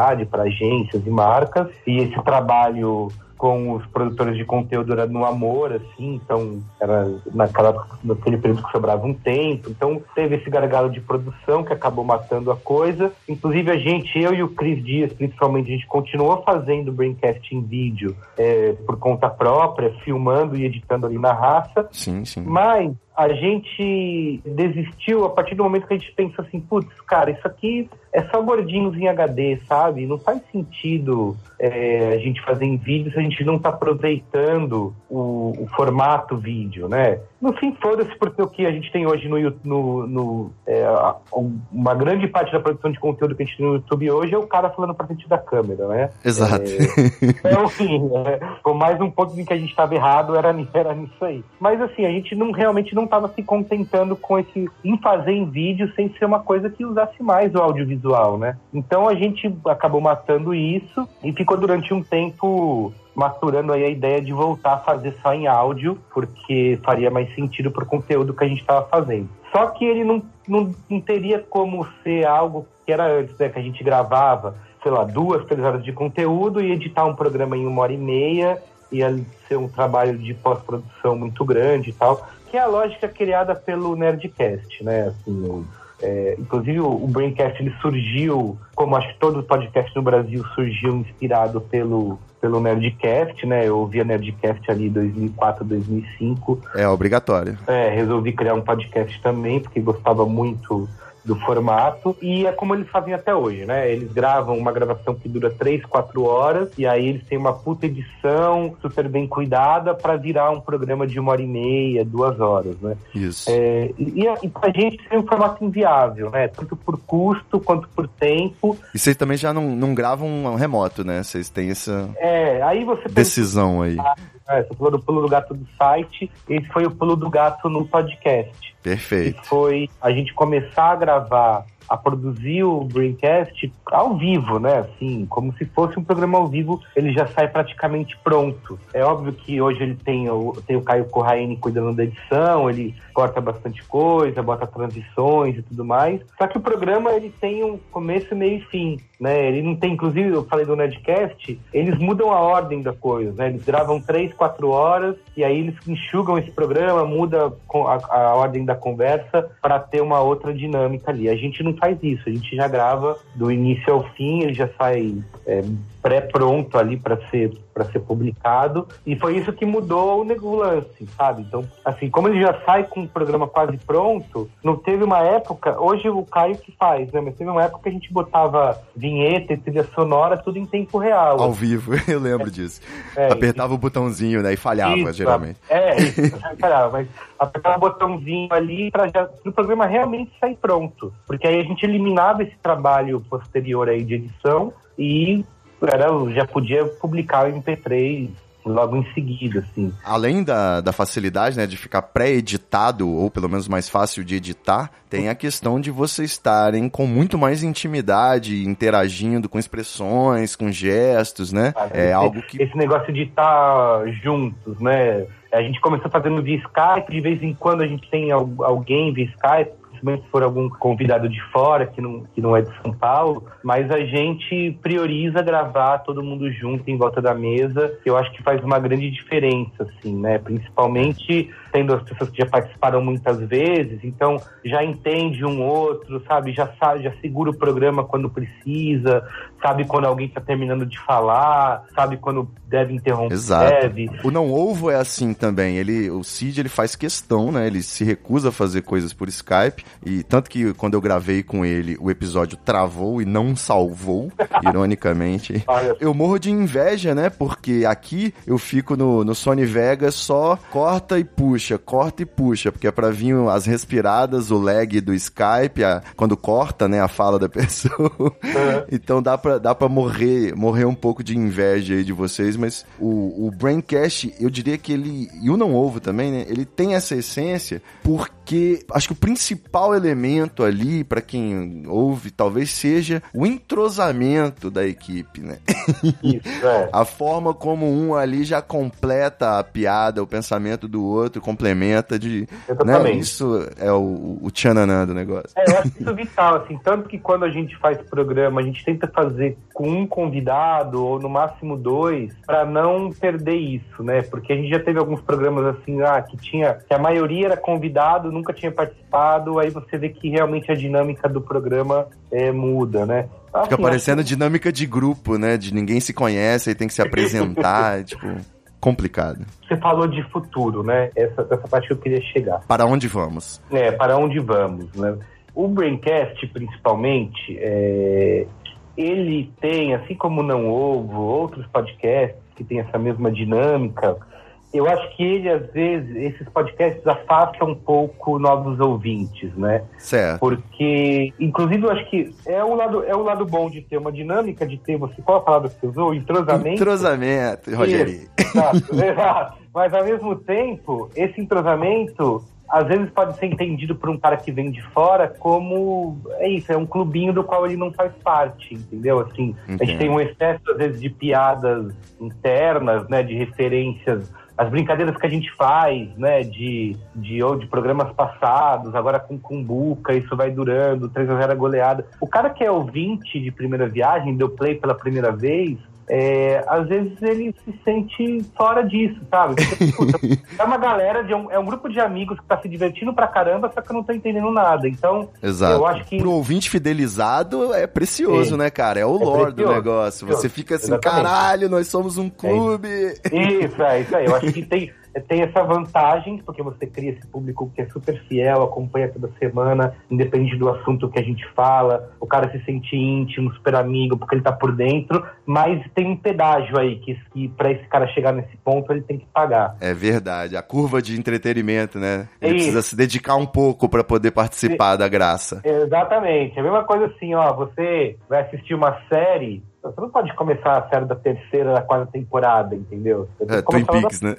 Speaker 6: publicidade para agências e marcas, e esse trabalho com os produtores de conteúdo era no amor, assim, então era naquela, naquele período que sobrava um tempo, então teve esse gargalo de produção que acabou matando a coisa. Inclusive a gente, eu e o Cris Dias, principalmente, a gente continuou fazendo Braincast em vídeo é, por conta própria, filmando e editando ali na raça,
Speaker 5: Sim, sim.
Speaker 6: mas a gente desistiu a partir do momento que a gente pensa assim, putz, cara, isso aqui é só gordinhos em HD, sabe? Não faz sentido é, a gente fazer em vídeo se a gente não tá aproveitando o, o formato vídeo, né? No fim, foda-se, porque o que a gente tem hoje no YouTube, no, no, é, uma grande parte da produção de conteúdo que a gente tem no YouTube hoje é o cara falando pra frente da câmera, né?
Speaker 5: Exato.
Speaker 6: Então, assim, é, foi mais um ponto em que a gente estava errado, era, era nisso aí. Mas, assim, a gente não realmente não estava se contentando com esse. em fazer em vídeo sem ser uma coisa que usasse mais o audiovisual, né? Então a gente acabou matando isso e ficou durante um tempo maturando aí a ideia de voltar a fazer só em áudio, porque faria mais sentido pro conteúdo que a gente estava fazendo. Só que ele não, não, não teria como ser algo que era antes, né? Que a gente gravava sei lá, duas, três horas de conteúdo e editar um programa em uma hora e meia, ia ser um trabalho de pós-produção muito grande e tal, que é a lógica criada pelo Nerdcast, né? Assim, o- é, inclusive o, o Braincast ele surgiu, como acho que todo podcast no Brasil surgiu inspirado pelo, pelo Nerdcast, né? Eu ouvia Nerdcast ali em 2004, 2005,
Speaker 5: É obrigatório.
Speaker 6: é, resolvi criar um podcast também, porque gostava muito do formato. E é como eles fazem até hoje, né? Eles gravam uma gravação que dura três, quatro horas, e aí eles têm uma puta edição super bem cuidada para virar um programa de uma hora e meia, duas horas, né?
Speaker 5: Isso.
Speaker 6: É, e, e pra gente é um formato inviável, né? Tanto por custo quanto por tempo.
Speaker 5: E vocês também já não, não gravam um remoto, né? Vocês têm essa
Speaker 6: É, aí você pensa,
Speaker 5: decisão aí.
Speaker 6: é, você falou do pulo do gato do site, esse foi o pulo do gato no podcast.
Speaker 5: Perfeito.
Speaker 6: foi a gente começar a gravar, a produzir o Braincast ao vivo, né? Assim, como se fosse um programa ao vivo, ele já sai praticamente pronto. É óbvio que hoje ele tem o, tem o Caio Corraine cuidando da edição, ele corta bastante coisa, bota transições e tudo mais. Só que o programa ele tem um começo, meio e fim, né? Ele não tem, inclusive, eu falei do Nerdcast, eles mudam a ordem da coisa, né? Eles gravam três, quatro horas e aí eles enxugam esse programa, muda a, a ordem da conversa para ter uma outra dinâmica ali. A gente não faz isso. A gente já grava do início ao fim, ele já sai é, pré-pronto ali para ser para ser publicado e foi isso que mudou o Negulance, sabe? Então, assim, como ele já sai com o programa quase pronto, não teve uma época, hoje o Caio que faz, né? Mas teve uma época que a gente botava vinheta e trilha sonora tudo em tempo real.
Speaker 5: Ao vivo, eu lembro disso.
Speaker 6: É,
Speaker 5: Apertava o botãozinho, né? E falhava,
Speaker 6: Isso,
Speaker 5: geralmente.
Speaker 6: É, isso, falhava, mas apertava o botãozinho ali para já o programa realmente sair pronto. Porque aí a gente eliminava esse trabalho posterior aí de edição e era, já podia publicar o MP3 logo em seguida, assim.
Speaker 5: Além da, da facilidade, né, de ficar pré-editado, ou pelo menos mais fácil de editar, tem a questão de vocês estarem com muito mais intimidade, interagindo com expressões, com gestos, né? É
Speaker 6: esse,
Speaker 5: algo que...
Speaker 6: Esse negócio de estar juntos, né? A gente começou fazendo via Skype, de vez em quando a gente tem al- alguém via Skype, principalmente se for algum convidado de fora, que não, que não é de São Paulo, mas a gente prioriza gravar todo mundo junto em volta da mesa, eu acho que faz uma grande diferença, assim, né? Principalmente tendo as pessoas que já participaram muitas vezes, então já entende um outro, sabe? Já sabe, já segura o programa quando precisa, sabe quando alguém está terminando de falar, sabe quando deve interromper,
Speaker 5: Exato.
Speaker 6: deve.
Speaker 5: O não ovo é assim também. Ele, o Cid ele faz questão, né? Ele se recusa a fazer coisas por Skype e tanto que quando eu gravei com ele, o episódio travou e não salvou, ironicamente. Eu morro de inveja, né? Porque aqui eu fico no, no Sony Vegas só corta e puxa, corta e puxa, porque é pra vir as respiradas, o lag do Skype, a- quando corta, né, a fala da pessoa. então dá pra, dá pra morrer, morrer um pouco de inveja aí de vocês, mas o, o Braincast, eu diria que ele, e o Não Ovo também, né, ele tem essa essência porque acho que o principal elemento ali, pra quem ouve, talvez seja o entrosamento da equipe, né?
Speaker 6: isso, é.
Speaker 5: A forma como um ali já completa a piada, o pensamento do outro, complementa de. Né? Isso é o, o tchananã do negócio.
Speaker 6: É, eu acho isso vital, assim, tanto que quando a gente faz programa, a gente tenta fazer com um convidado, ou no máximo dois, pra não perder isso, né? Porque a gente já teve alguns programas assim, ah, que tinha, que a maioria era convidado, nunca tinha participado, aí você vê que realmente a dinâmica do programa é, muda, né? Assim,
Speaker 5: Fica parecendo dinâmica de grupo, né? De ninguém se conhece, aí tem que se apresentar, tipo, complicado.
Speaker 6: Você falou de futuro, né? Essa, essa parte que eu queria chegar.
Speaker 5: Para onde vamos?
Speaker 6: É, para onde vamos, né? O Braincast, principalmente, é, ele tem, assim como o Não Ovo, outros podcasts que têm essa mesma dinâmica, eu acho que ele, às vezes, esses podcasts afastam um pouco novos ouvintes, né?
Speaker 5: Certo.
Speaker 6: Porque, inclusive, eu acho que é o lado, é o lado bom de ter uma dinâmica, de ter você. Qual a palavra que você usou? Entrosamento.
Speaker 5: Entrosamento, Rogério.
Speaker 6: Exato, exato. Mas ao mesmo tempo, esse entrosamento às vezes pode ser entendido por um cara que vem de fora como é isso, é um clubinho do qual ele não faz parte, entendeu? Assim, a gente tem um excesso às vezes de piadas internas, né, de referências as brincadeiras que a gente faz, né, de, de, ou de programas passados, agora com Cumbuca, isso vai durando, 3 a 0 é goleada. O cara que é ouvinte de primeira viagem, deu play pela primeira vez, é, às vezes ele se sente fora disso, sabe? Porque, é uma galera, de um, é um grupo de amigos que tá se divertindo pra caramba, só que não tô entendendo nada. Então,
Speaker 5: Exato.
Speaker 6: eu acho que
Speaker 5: Pro ouvinte fidelizado é precioso,
Speaker 6: Sim.
Speaker 5: né, cara? É o lore do negócio. Você fica assim,
Speaker 6: Exatamente.
Speaker 5: caralho, nós somos um clube.
Speaker 6: Isso, é isso aí. Eu acho que tem, tem essa vantagem, porque você cria esse público que é super fiel, acompanha toda semana, independente do assunto que a gente fala, o cara se sente íntimo, super amigo, porque ele tá por dentro, mas tem um pedágio aí, que, que para esse cara chegar nesse ponto, ele tem que pagar.
Speaker 5: É verdade, a curva de entretenimento, né? Ele
Speaker 6: Isso.
Speaker 5: precisa se dedicar um pouco pra poder participar da graça.
Speaker 6: Exatamente. É a mesma coisa assim, ó, você vai assistir uma série, você não pode começar a série da terceira, da quarta temporada, entendeu? Você tem
Speaker 5: É, Twin Peaks, né?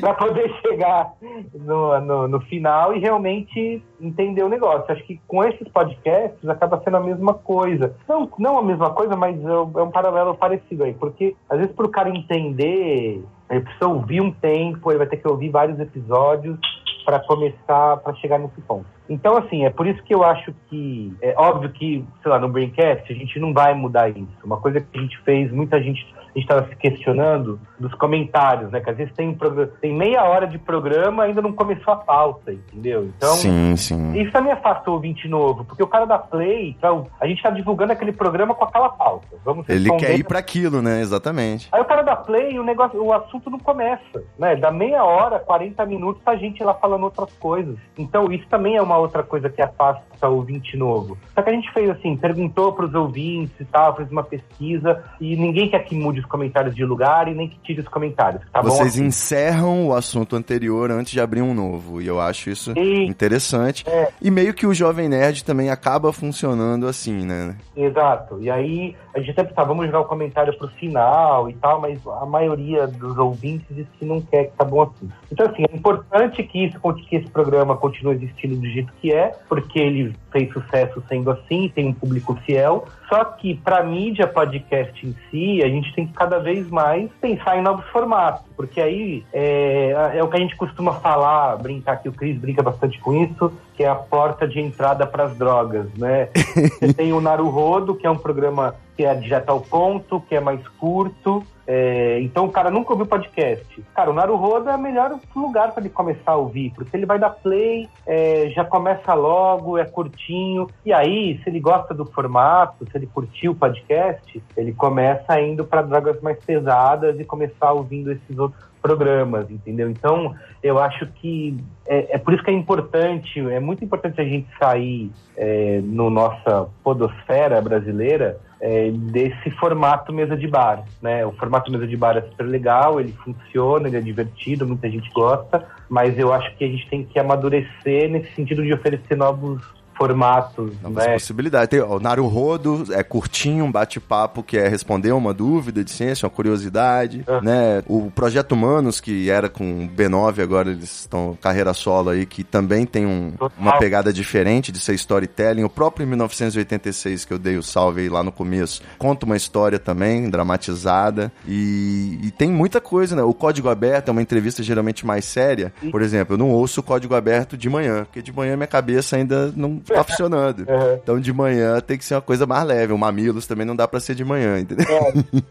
Speaker 6: pra poder chegar no, no, no final e realmente entender o negócio. Acho que com esses podcasts acaba sendo a mesma coisa. Não, não a mesma coisa, mas é um é um paralelo parecido aí. Porque às vezes para o cara entender, ele precisa ouvir um tempo, ele vai ter que ouvir vários episódios para começar, para chegar nesse ponto. Então, assim, é por isso que eu acho que é óbvio que, sei lá, no Braincast a gente não vai mudar isso. Uma coisa que a gente fez, muita gente a gente estava se questionando dos comentários, né? Que às vezes tem, um programa- tem meia hora de programa ainda não começou a pauta, entendeu? Então,
Speaker 5: sim, sim.
Speaker 6: isso também afasta o ouvinte novo, porque o cara da Play, então, a gente tá divulgando aquele programa com aquela pauta. Vamos
Speaker 5: Ele
Speaker 6: responder-
Speaker 5: quer ir pra aquilo, né? Exatamente.
Speaker 6: Aí o cara da Play, o negócio, o assunto não começa, né? Da meia hora, 40 minutos, a gente lá falando outras coisas. Então isso também é uma outra coisa que afasta o ouvinte novo. Só que a gente fez assim, perguntou pros ouvintes e tal, fez uma pesquisa e ninguém quer que mude os comentários de lugar e nem que tire os comentários. Tá bom
Speaker 5: Vocês
Speaker 6: assim?
Speaker 5: encerram o assunto anterior antes de abrir um novo. E eu acho isso
Speaker 6: Sim.
Speaker 5: interessante.
Speaker 6: É.
Speaker 5: E meio que o Jovem Nerd também acaba funcionando assim, né?
Speaker 6: Exato. E aí a gente até pensava, vamos jogar o comentário pro final e tal, mas a maioria dos ouvintes diz que não quer, que tá bom assim. Então, assim, é importante que, isso, que esse programa continue existindo do jeito que é, porque ele fez sucesso sendo assim, tem um público fiel. Só que pra mídia podcast em si, a gente tem que cada vez mais pensar em novos formatos, porque aí é, é o que a gente costuma falar, brincar que o Cris brinca bastante com isso, que é a porta de entrada para as drogas, né? Você tem o Naruhodo, que é um programa que é direto ao ponto, que é mais curto. É, então o cara nunca ouviu podcast. Cara, o Naruhodo é o melhor lugar para ele começar a ouvir, porque ele vai dar play, é, já começa logo, é curtinho. E aí, se ele gosta do formato, se ele curtiu o podcast, ele começa indo para drogas mais pesadas e começar ouvindo esses outros programas, entendeu? Então, eu acho que é, é por isso que é importante, é muito importante a gente sair é, no nossa podosfera brasileira é, desse formato mesa de bar, né? O formato mesa de bar é super legal, ele funciona, ele é divertido, muita gente gosta, mas eu acho que a gente tem que amadurecer nesse sentido de oferecer novos formatos,
Speaker 5: Novas
Speaker 6: né?
Speaker 5: possibilidades. Tem ó, o Naruhodo, é curtinho, um bate-papo que é responder uma dúvida de ciência, uma curiosidade,
Speaker 6: É.
Speaker 5: né? O Projeto Humanos, que era com o B9, agora eles estão carreira solo aí, que também tem um- uma pegada diferente de ser storytelling. O próprio 1986, que eu dei o salve aí lá no começo, conta uma história também, dramatizada. E, e tem muita coisa, né? O Código Aberto é uma entrevista geralmente mais séria. Por exemplo, eu não ouço o Código Aberto de manhã, porque de manhã minha cabeça ainda não tá funcionando.
Speaker 6: Uhum.
Speaker 5: Então de manhã tem que ser uma coisa mais leve. O Mamilos também não dá pra ser de manhã, entendeu?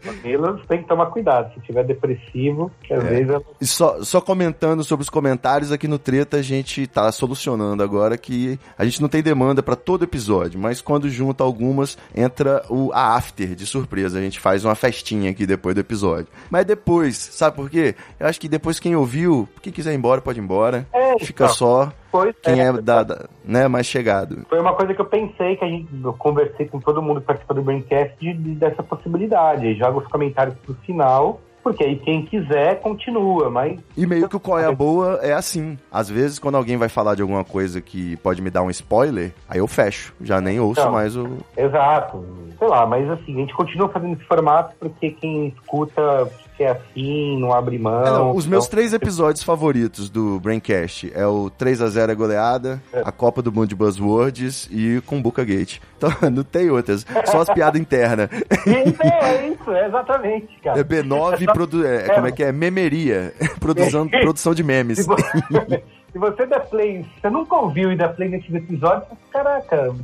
Speaker 6: Mamilos tem que tomar cuidado. Se tiver depressivo, que às vezes é
Speaker 5: E só, só comentando sobre os comentários aqui no Treta, a gente tá solucionando agora que a gente não tem demanda pra todo episódio, mas quando junta algumas, entra o a after de surpresa. A gente faz uma festinha aqui depois do episódio. Mas depois, sabe por quê? Eu acho que depois quem ouviu, quem quiser ir embora, pode ir embora.
Speaker 6: É,
Speaker 5: Fica
Speaker 6: então.
Speaker 5: só
Speaker 6: Pois
Speaker 5: quem
Speaker 6: é.
Speaker 5: é da, da- né, mais chegado.
Speaker 6: Foi uma coisa que eu pensei, que a gente eu conversei com todo mundo que participa do Braincast de, de- dessa possibilidade. Aí joga os comentários pro final, porque aí quem quiser continua, mas
Speaker 5: E meio que o qual é a boa é assim. Às vezes, quando alguém vai falar de alguma coisa que pode me dar um spoiler, aí eu fecho. Já nem ouço
Speaker 6: Não.
Speaker 5: mais o.
Speaker 6: exato. Sei lá, mas assim, a gente continua fazendo esse formato porque quem escuta quer assim, não abre mão.
Speaker 5: É, não, os meus
Speaker 6: Então,
Speaker 5: três episódios favoritos do Braincast é o 3x0 é goleada, a Copa do Mundo de Buzzwords e Kumbuka Gate. Então, não tem outras. Só as piadas internas.
Speaker 6: É isso, é exatamente, cara.
Speaker 5: É B9, produ... é, como é que é? Memeria. Produção, produção de memes.
Speaker 6: Se você, der play, se você nunca ouviu e der play nesses episódios, caraca,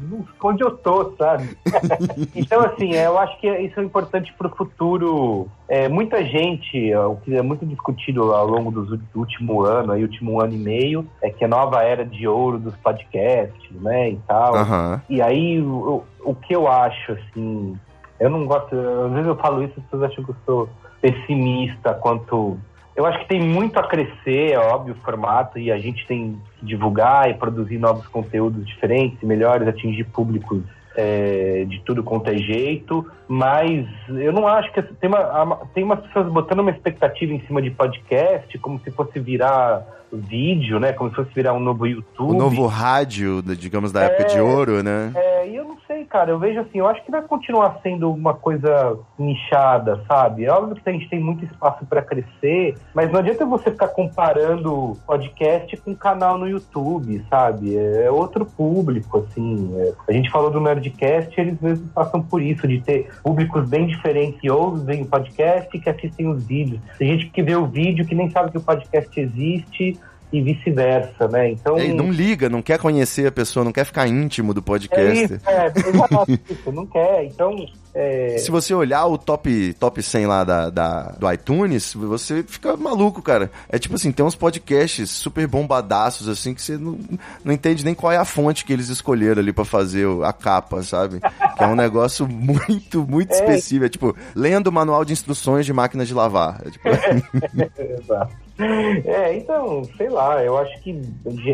Speaker 6: onde eu tô, sabe? então, assim, eu acho que isso é importante pro futuro. É, muita gente, é, o que é muito discutido ao longo dos do último ano, aí, último ano e meio, é que a nova era de ouro dos podcasts, né, e tal.
Speaker 5: Aham.
Speaker 6: E aí, o, o que eu acho, assim, eu não gosto, às vezes eu falo isso, as pessoas acham que eu sou pessimista quanto. Eu acho que tem muito a crescer, é óbvio, o formato, e a gente tem que divulgar e produzir novos conteúdos diferentes, melhores, atingir públicos é, de tudo quanto é jeito, mas eu não acho que tem, uma, tem umas pessoas botando uma expectativa em cima de podcast, como se fosse virar vídeo, né? Como se fosse virar um novo YouTube.
Speaker 5: O novo rádio, digamos, da época de ouro, né?
Speaker 6: É, e eu não sei, cara. Eu vejo assim, eu acho que vai continuar sendo uma coisa nichada, sabe? É óbvio que a gente tem muito espaço para crescer, mas não adianta você ficar comparando podcast com canal no YouTube, sabe? É outro público, assim. É, A gente falou do Nerdcast, eles mesmo passam por isso, de ter públicos bem diferentes que ouvem o podcast e que assistem os vídeos. Tem gente que vê o vídeo que nem sabe que o podcast existe e vice-versa, né? Então.
Speaker 5: E não liga, não quer conhecer a pessoa, não quer ficar íntimo do
Speaker 6: é
Speaker 5: podcast.
Speaker 6: isso, é, isso, não quer. Então, é,
Speaker 5: Se você olhar o top, top 100 lá da, da- do iTunes, você fica maluco, cara. É tipo assim, tem uns podcasts super bombadaços, assim, que você não, não entende nem qual é a fonte que eles escolheram ali pra fazer a capa, sabe? Que é um negócio muito, muito específico. É tipo, lendo o manual de instruções de máquina de lavar. É, tipo,
Speaker 6: Exato. É, então, sei lá, eu acho que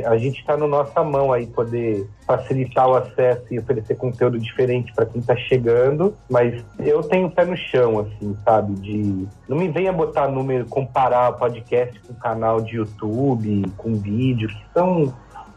Speaker 6: a gente está na nossa mão aí poder facilitar o acesso e oferecer conteúdo diferente para quem tá chegando, mas eu tenho pé no chão, assim, sabe? De. Não me venha botar número, comparar podcast com canal de YouTube, com vídeo, que são,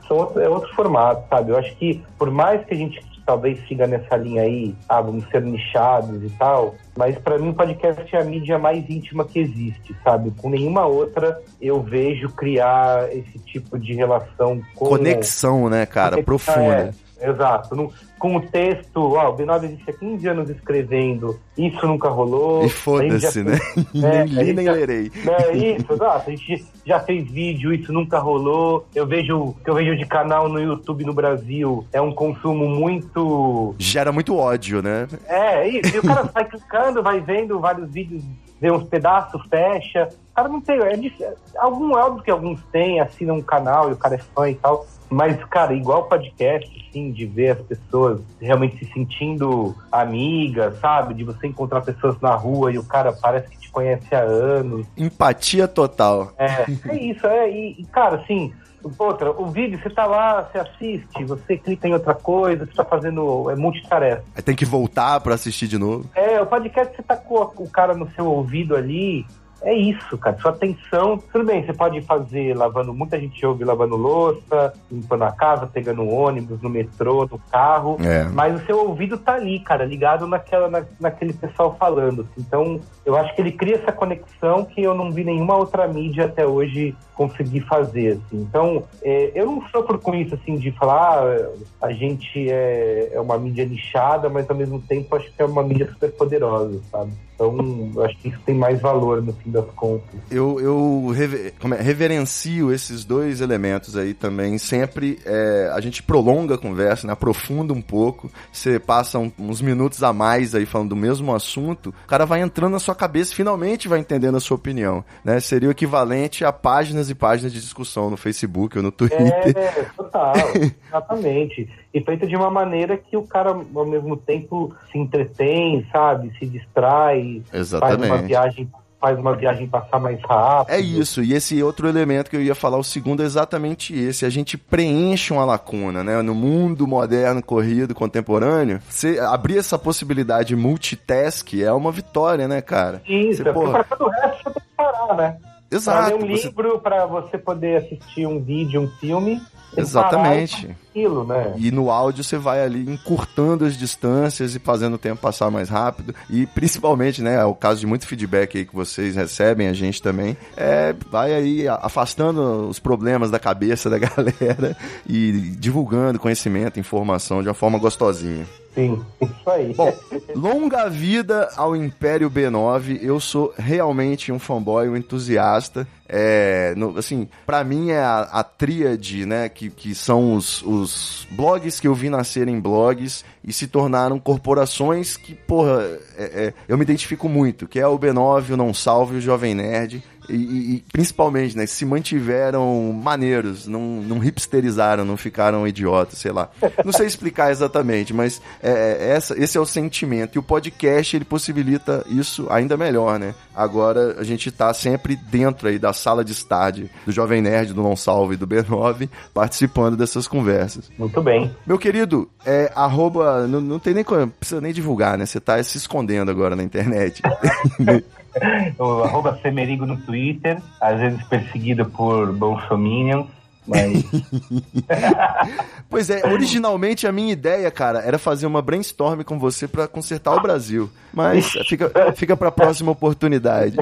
Speaker 6: são outro, é outro formato, sabe? Eu acho que por mais que a gente talvez siga nessa linha aí, ah, vamos ser nichados e tal, mas para mim o podcast é a mídia mais íntima que existe, sabe? Com nenhuma outra eu vejo criar esse tipo de relação com
Speaker 5: conexão, né, cara?
Speaker 6: Conexão,
Speaker 5: Profunda.
Speaker 6: é, exato. Não- com o texto, ó, o B9 existe há 15 anos escrevendo, isso nunca rolou.
Speaker 5: E foda-se, né? nem
Speaker 6: é,
Speaker 5: li, nem
Speaker 6: já-
Speaker 5: lerei.
Speaker 6: é isso, exato. A gente já fez vídeo, isso nunca rolou. Eu vejo o que eu vejo de canal no YouTube no Brasil é um consumo muito.
Speaker 5: Gera muito ódio, né?
Speaker 6: É, é isso. E o cara vai clicando, vai vendo vários vídeos, vê uns pedaços, fecha. Cara não tem. É algum, é óbvio que alguns têm, assinam um canal e o cara é fã e tal. Mas, cara, igual podcast, assim, de ver as pessoas realmente se sentindo amigas, sabe? De você encontrar pessoas na rua e o cara parece que te conhece há anos.
Speaker 5: Empatia total.
Speaker 6: É, é isso, é. E, cara, assim, outra, o vídeo, você tá lá, você assiste, você clica em outra coisa, você tá fazendo. É multitarefa.
Speaker 5: Aí tem que voltar pra assistir de novo.
Speaker 6: É, o podcast você tá com o cara no seu ouvido ali. É isso, cara. Sua atenção. Tudo bem, você pode fazer lavando. Muita gente ouve lavando louça, limpando a casa, pegando ônibus, no metrô, no carro.
Speaker 5: É.
Speaker 6: Mas o seu ouvido tá ali, cara, ligado naquela, na, naquele pessoal falando. Então, eu acho que ele cria essa conexão que eu não vi nenhuma outra mídia até hoje conseguir fazer. assim. Então, é, eu não sofro com isso, assim, de falar ah, a gente é, é uma mídia nichada, mas ao mesmo tempo acho que é uma mídia super poderosa, sabe? Então, eu acho que isso tem mais valor no fim das contas.
Speaker 5: Eu, eu reve- como é, reverencio esses dois elementos aí também. Sempre é, a gente prolonga a conversa, né? aprofunda um pouco. Você passa um- uns minutos a mais aí falando do mesmo assunto. O cara vai entrando na sua cabeça e finalmente vai entendendo a sua opinião. Né? Seria o equivalente a páginas e páginas de discussão no Facebook ou no Twitter.
Speaker 6: É, total, exatamente. E feita de uma maneira que o cara, ao mesmo tempo, se entretém, sabe? Se distrai, faz uma
Speaker 5: Exatamente.
Speaker 6: viagem, faz uma viagem passar mais rápido.
Speaker 5: É isso, e esse outro elemento que eu ia falar, o segundo, é exatamente esse. A gente preenche uma lacuna, né? No mundo moderno, corrido, contemporâneo, você abrir essa possibilidade multitask é uma vitória, né, cara?
Speaker 6: Isso,
Speaker 5: Você,
Speaker 6: porque
Speaker 5: porra,
Speaker 6: pra todo o resto você tem que parar, né? Pra
Speaker 5: Exato.
Speaker 6: ler um
Speaker 5: você-
Speaker 6: livro, pra você poder assistir um vídeo, um filme.
Speaker 5: Exatamente.
Speaker 6: parar Aquilo, né?
Speaker 5: E no áudio você vai ali encurtando as distâncias e fazendo o tempo passar mais rápido. E principalmente, né, é o caso de muito feedback aí que vocês recebem, a gente também, é, vai aí afastando os problemas da cabeça da galera e divulgando conhecimento, informação de uma forma gostosinha.
Speaker 6: Sim, isso aí.
Speaker 5: Bom, longa vida ao Império B9. Eu sou realmente um fanboy, um entusiasta. É, no- assim, pra mim é a, a tríade, né, que, que são os, os blogs que eu vi nascer em blogs e se tornaram corporações que, porra, é- é, eu me identifico muito, que é o B9, o Não Salve o Jovem Nerd. E, e- principalmente, né, se mantiveram maneiros, não, não hipsterizaram, não ficaram idiotas, sei lá. Não sei explicar exatamente, mas é, é essa, esse é o sentimento. E o podcast, ele possibilita isso ainda melhor, né? Agora a gente tá sempre dentro aí da sala de estádio do Jovem Nerd, do Não Salve e do B9, participando dessas conversas.
Speaker 6: Muito bem.
Speaker 5: Meu querido, é arroba, não, não tem nem, precisa nem divulgar, né? Você tá se escondendo agora na internet.
Speaker 6: O arroba Semerigo no Twitter, às vezes perseguido por bolsominions, mas
Speaker 5: Pois é, originalmente a minha ideia, cara, era fazer uma brainstorm com você pra consertar o Brasil. Mas fica, fica pra próxima oportunidade.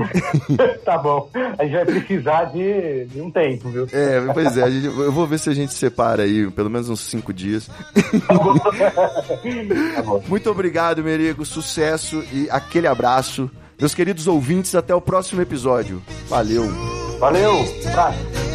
Speaker 6: tá bom. A gente vai precisar de, de um tempo, viu?
Speaker 5: É, pois é, gente- eu vou ver se a gente separa aí, pelo menos uns cinco dias.
Speaker 6: Tá.
Speaker 5: Muito obrigado, Merigo, sucesso e aquele abraço. Meus queridos ouvintes, até o próximo episódio. Valeu!
Speaker 6: Valeu! Abraço.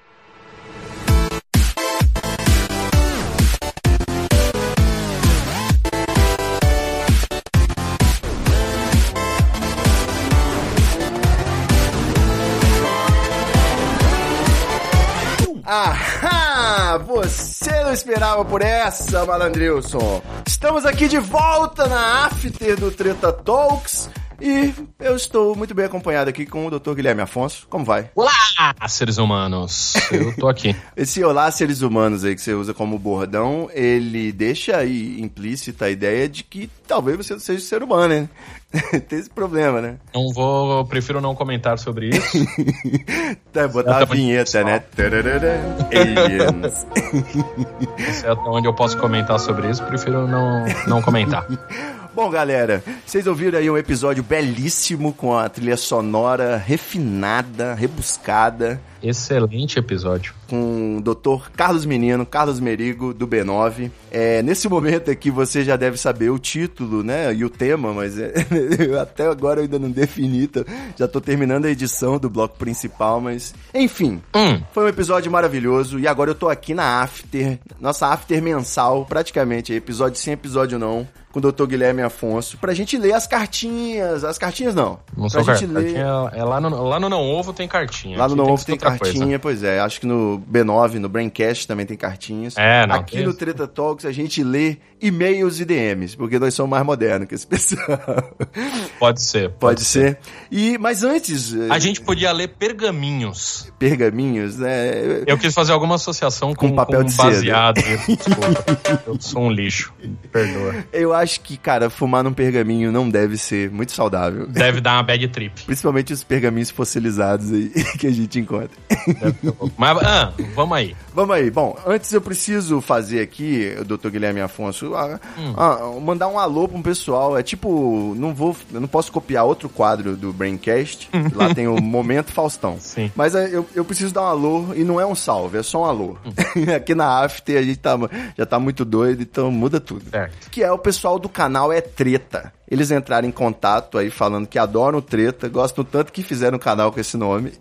Speaker 5: Não esperava por essa, malandrilson. Estamos aqui de volta na after do Treta Talks. E eu estou muito bem acompanhado aqui com o Dr. Guilherme Afonso. Como vai?
Speaker 7: Olá, seres humanos. Eu tô aqui.
Speaker 5: Esse olá, seres humanos aí que você usa como bordão, ele deixa aí implícita a ideia de que talvez você não seja ser humano, né? Tem esse problema, né?
Speaker 7: Não vou, eu prefiro não comentar sobre isso.
Speaker 5: Tá, botar a vinheta, né? Aliens.
Speaker 7: Até onde eu posso comentar sobre isso, prefiro não, não comentar.
Speaker 5: Bom, galera, vocês ouviram aí um episódio belíssimo com a trilha sonora refinada, rebuscada,
Speaker 7: Excelente episódio.
Speaker 5: com o Dr. Carlos Menino, Carlos Merigo, do B9. É, nesse momento aqui você já deve saber o título, né, e o tema, mas é, até agora eu ainda não defini, já tô terminando a edição do bloco principal, mas enfim.
Speaker 7: Hum,
Speaker 5: Foi um episódio maravilhoso e agora eu tô aqui na After, nossa After mensal, praticamente, episódio sem episódio não, com o Dr. Guilherme Afonso, pra gente ler as cartinhas, as cartinhas não,
Speaker 7: não
Speaker 5: pra
Speaker 7: car-
Speaker 5: gente ler...
Speaker 7: cartinha, é lá no, lá no Não Ovo tem cartinha.
Speaker 5: Lá no
Speaker 7: Aqui
Speaker 5: Não Ovo
Speaker 7: ser
Speaker 5: tem
Speaker 7: outra coisa.
Speaker 5: cartinha, pois é. Acho que no B9, no Braincast também tem cartinhas.
Speaker 7: É, não,
Speaker 5: Aqui no Treta Talks a gente lê e-mails e DMs, porque nós somos mais modernos que esse pessoal.
Speaker 7: Pode ser.
Speaker 5: Pode ser. E, mas antes, eh,
Speaker 7: A gente podia ler pergaminhos.
Speaker 5: pergaminhos, né?
Speaker 7: Eu quis fazer alguma associação com,
Speaker 5: Com papel
Speaker 7: com
Speaker 5: de
Speaker 7: baseado. Desculpa. Eu sou um lixo. Perdoa.
Speaker 5: Eu acho que, cara, fumar num pergaminho não deve ser muito saudável.
Speaker 7: Deve dar uma bad trip.
Speaker 5: Principalmente os pergaminhos fossilizados aí que a gente encontra.
Speaker 7: Mas, ah, vamos aí.
Speaker 5: Vamos aí. Bom, antes eu preciso fazer aqui, Dr. Guilherme Afonso, ah,
Speaker 7: Hum.
Speaker 5: ah, mandar um alô pra um pessoal. É tipo, não vou, eu não posso copiar outro quadro do Braincast. Lá tem o Momento Faustão.
Speaker 7: Sim.
Speaker 5: Mas é, eu, eu preciso dar um alô e não é um salve, é só um alô.
Speaker 7: Hum.
Speaker 5: aqui na After a gente tá, já tá muito doido, então muda tudo.
Speaker 7: Certo.
Speaker 5: Que é o pessoal do canal É Treta. Eles entraram em contato aí falando que adoram o Treta, gostam tanto que fizeram um canal com esse nome.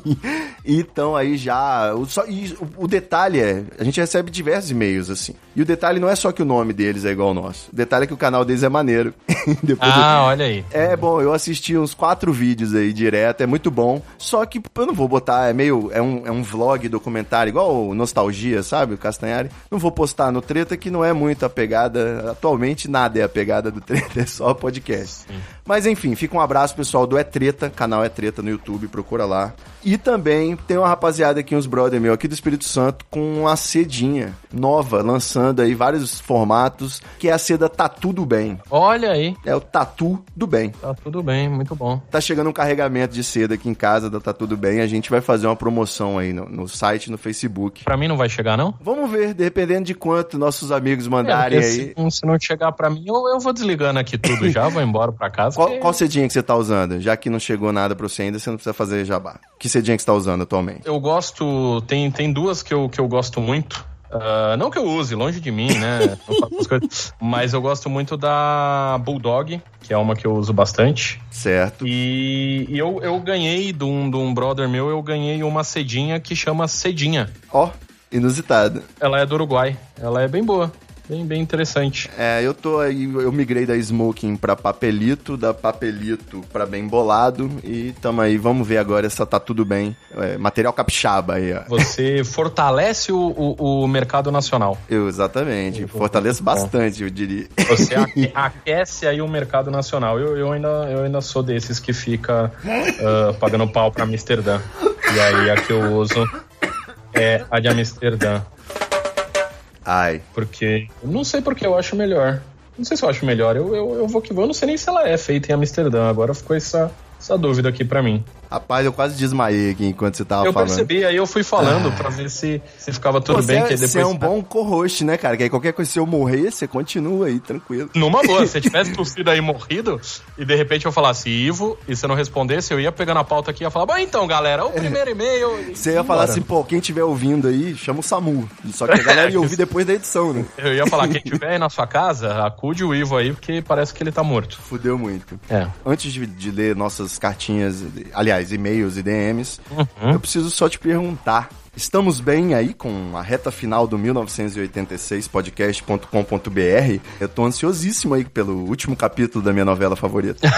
Speaker 5: e então aí já. O, só, e o, o detalhe é: a gente recebe diversos e-mails assim. E o detalhe não é só que o nome deles é igual ao nosso. O detalhe é que o canal deles é maneiro. Depois eu-
Speaker 7: Ah, olha aí.
Speaker 5: é bom, eu assisti uns quatro vídeos aí direto, é muito bom. Só que eu não vou botar, é meio. É um, é um vlog documentário, igual o Nostalgia, sabe? O Castanhari. Não vou postar no Treta, que não é muito a pegada. Atualmente nada é a pegada do Treta, é só podcast. Mas enfim, fica um abraço pessoal do É Treta, canal É Treta no YouTube, procura lá. E também tem uma rapaziada aqui, uns brother meu aqui do Espírito Santo, com uma cedinha nova, lançando aí vários formatos, que é a seda Tá Tudo Bem.
Speaker 7: Olha aí.
Speaker 5: É o Tatu do Bem.
Speaker 7: Tá tudo bem, muito bom.
Speaker 5: Tá chegando um carregamento de seda aqui em casa, da Tá Tudo Bem. A gente vai fazer uma promoção aí no, no site, no Facebook.
Speaker 7: Pra mim não vai chegar, não?
Speaker 5: Vamos ver, dependendo de quanto nossos amigos
Speaker 7: É,
Speaker 5: mandarem
Speaker 7: porque
Speaker 5: aí.
Speaker 7: se, se não chegar pra mim, eu, eu vou desligando aqui tudo já, vou embora pra casa.
Speaker 5: Qual,
Speaker 7: porque-
Speaker 5: qual cedinha que você tá usando? Já que não chegou nada pra você ainda, você não precisa fazer jabá. Que cedinha que você tá usando atualmente?
Speaker 7: Eu gosto. Tem, tem duas que eu, que eu gosto muito. Ah, não que eu use, longe de mim, né? Mas eu gosto muito da Bulldog, que é uma que eu uso bastante.
Speaker 5: Certo.
Speaker 7: E, e eu, eu ganhei de um, de um brother meu, eu ganhei uma cedinha que chama Cedinha.
Speaker 5: Ó, inusitado.
Speaker 7: Ela é do Uruguai. Ela é bem boa. Bem, bem interessante.
Speaker 5: É, eu tô aí, eu migrei da Smoking pra Papelito, da Papelito pra Bem Bolado. E tamo aí, vamos ver agora essa Tá Tudo Bem. É, material capixaba aí, ó.
Speaker 7: Você fortalece o, o, o mercado nacional.
Speaker 5: Eu, exatamente. Fortaleço bastante, eu diria.
Speaker 7: Você aque- aquece aí o mercado nacional. Eu, eu, ainda, eu ainda sou desses que fica ah, pagando pau pra Amsterdã. E aí a que eu uso é a de Amsterdã.
Speaker 5: Ai.
Speaker 7: Porque. Não sei porque eu acho melhor. Não sei se eu acho melhor. Eu, eu, eu vou que vou. Eu não sei nem se ela é feita em Amsterdã. Agora ficou essa, essa dúvida aqui pra mim.
Speaker 5: Rapaz, eu quase desmaiei aqui enquanto você tava
Speaker 7: Eu
Speaker 5: falando.
Speaker 7: percebi, aí eu fui falando pra ver se, se ficava tudo
Speaker 5: Pô,
Speaker 7: bem.
Speaker 5: você,
Speaker 7: que
Speaker 5: é-
Speaker 7: depois
Speaker 5: você é um bom co-host, né, cara? Que aí qualquer coisa, se eu morrer, você continua aí, tranquilo.
Speaker 7: Numa boa, se você tivesse tossido aí morrido e de repente eu falasse Ivo e você não respondesse, eu ia pegando a pauta aqui e ia falar: Bom, então, galera, o primeiro e-mail.
Speaker 5: Você ia falar assim, pô, quem estiver ouvindo aí, chama o SAMU. Só que a galera ia ouvir depois da edição, né?
Speaker 7: Eu ia falar: quem tiver aí na sua casa, acude o Ivo aí, porque parece que ele tá morto.
Speaker 5: Fudeu muito.
Speaker 7: É.
Speaker 5: Antes de, de ler nossas cartinhas, aliás, e-mails e DMs,
Speaker 7: Uhum.
Speaker 5: eu preciso só te perguntar. Estamos bem aí com a reta final do 1986 podcast.com.br? Eu tô ansiosíssimo aí pelo último capítulo da minha novela favorita.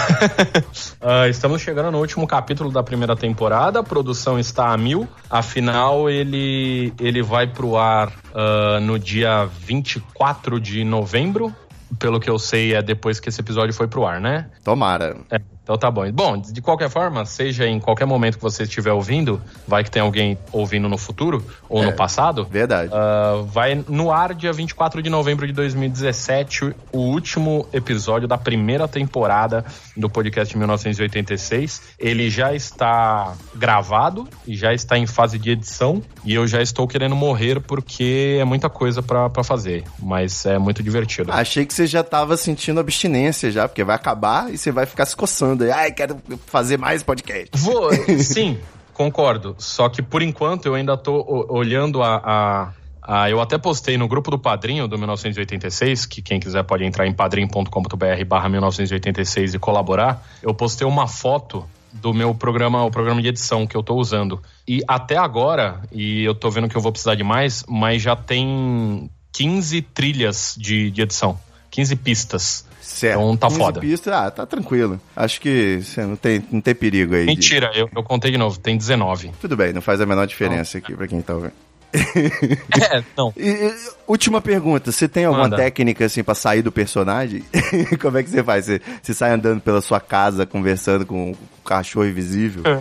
Speaker 7: Ah, estamos chegando no último capítulo da primeira temporada, a produção está a mil. Afinal, ele, ele vai pro ar ah, no dia 24 de novembro. Pelo que eu sei, é depois que esse episódio foi pro ar, né?
Speaker 5: Tomara.
Speaker 7: É, então tá bom. Bom, de qualquer forma, seja em qualquer momento que você estiver ouvindo, vai que tem alguém ouvindo no futuro ou
Speaker 5: É.
Speaker 7: no passado.
Speaker 5: Verdade.
Speaker 7: ah, vai no ar dia 24 de novembro de 2017, o último episódio da primeira temporada do podcast 1986. Ele já está gravado e já está em fase de edição. E eu já estou querendo morrer porque é muita coisa pra fazer. Mas é muito divertido.
Speaker 5: Achei que você já tava sentindo abstinência já, porque vai acabar e você vai ficar se coçando aí. Ai, quero fazer mais podcast.
Speaker 7: Vou, sim, concordo. Só que por enquanto eu ainda tô olhando a, a- Eu até postei no grupo do Padrinho do 1986, que quem quiser pode entrar em padrim.com.br barra 1986 e colaborar. Eu postei uma foto do meu programa, o programa de edição que eu tô usando. E até agora, e eu tô vendo que eu vou precisar de mais, mas já tem 15 trilhas de, de edição. 15 pistas.
Speaker 5: Certo.
Speaker 7: Então tá
Speaker 5: 15
Speaker 7: foda.
Speaker 5: pistas, ah, tá tranquilo. Acho que você não tem, não tem perigo aí. de-
Speaker 7: Mentira, eu, eu contei de novo, tem 19.
Speaker 5: Tudo bem, não faz a menor diferença aqui pra quem tá ouvindo.
Speaker 7: É, não.
Speaker 5: E, última pergunta, você tem alguma
Speaker 7: Manda.
Speaker 5: técnica assim pra sair do personagem? Como é que você faz? Você, você sai andando pela sua casa conversando com o cachorro invisível?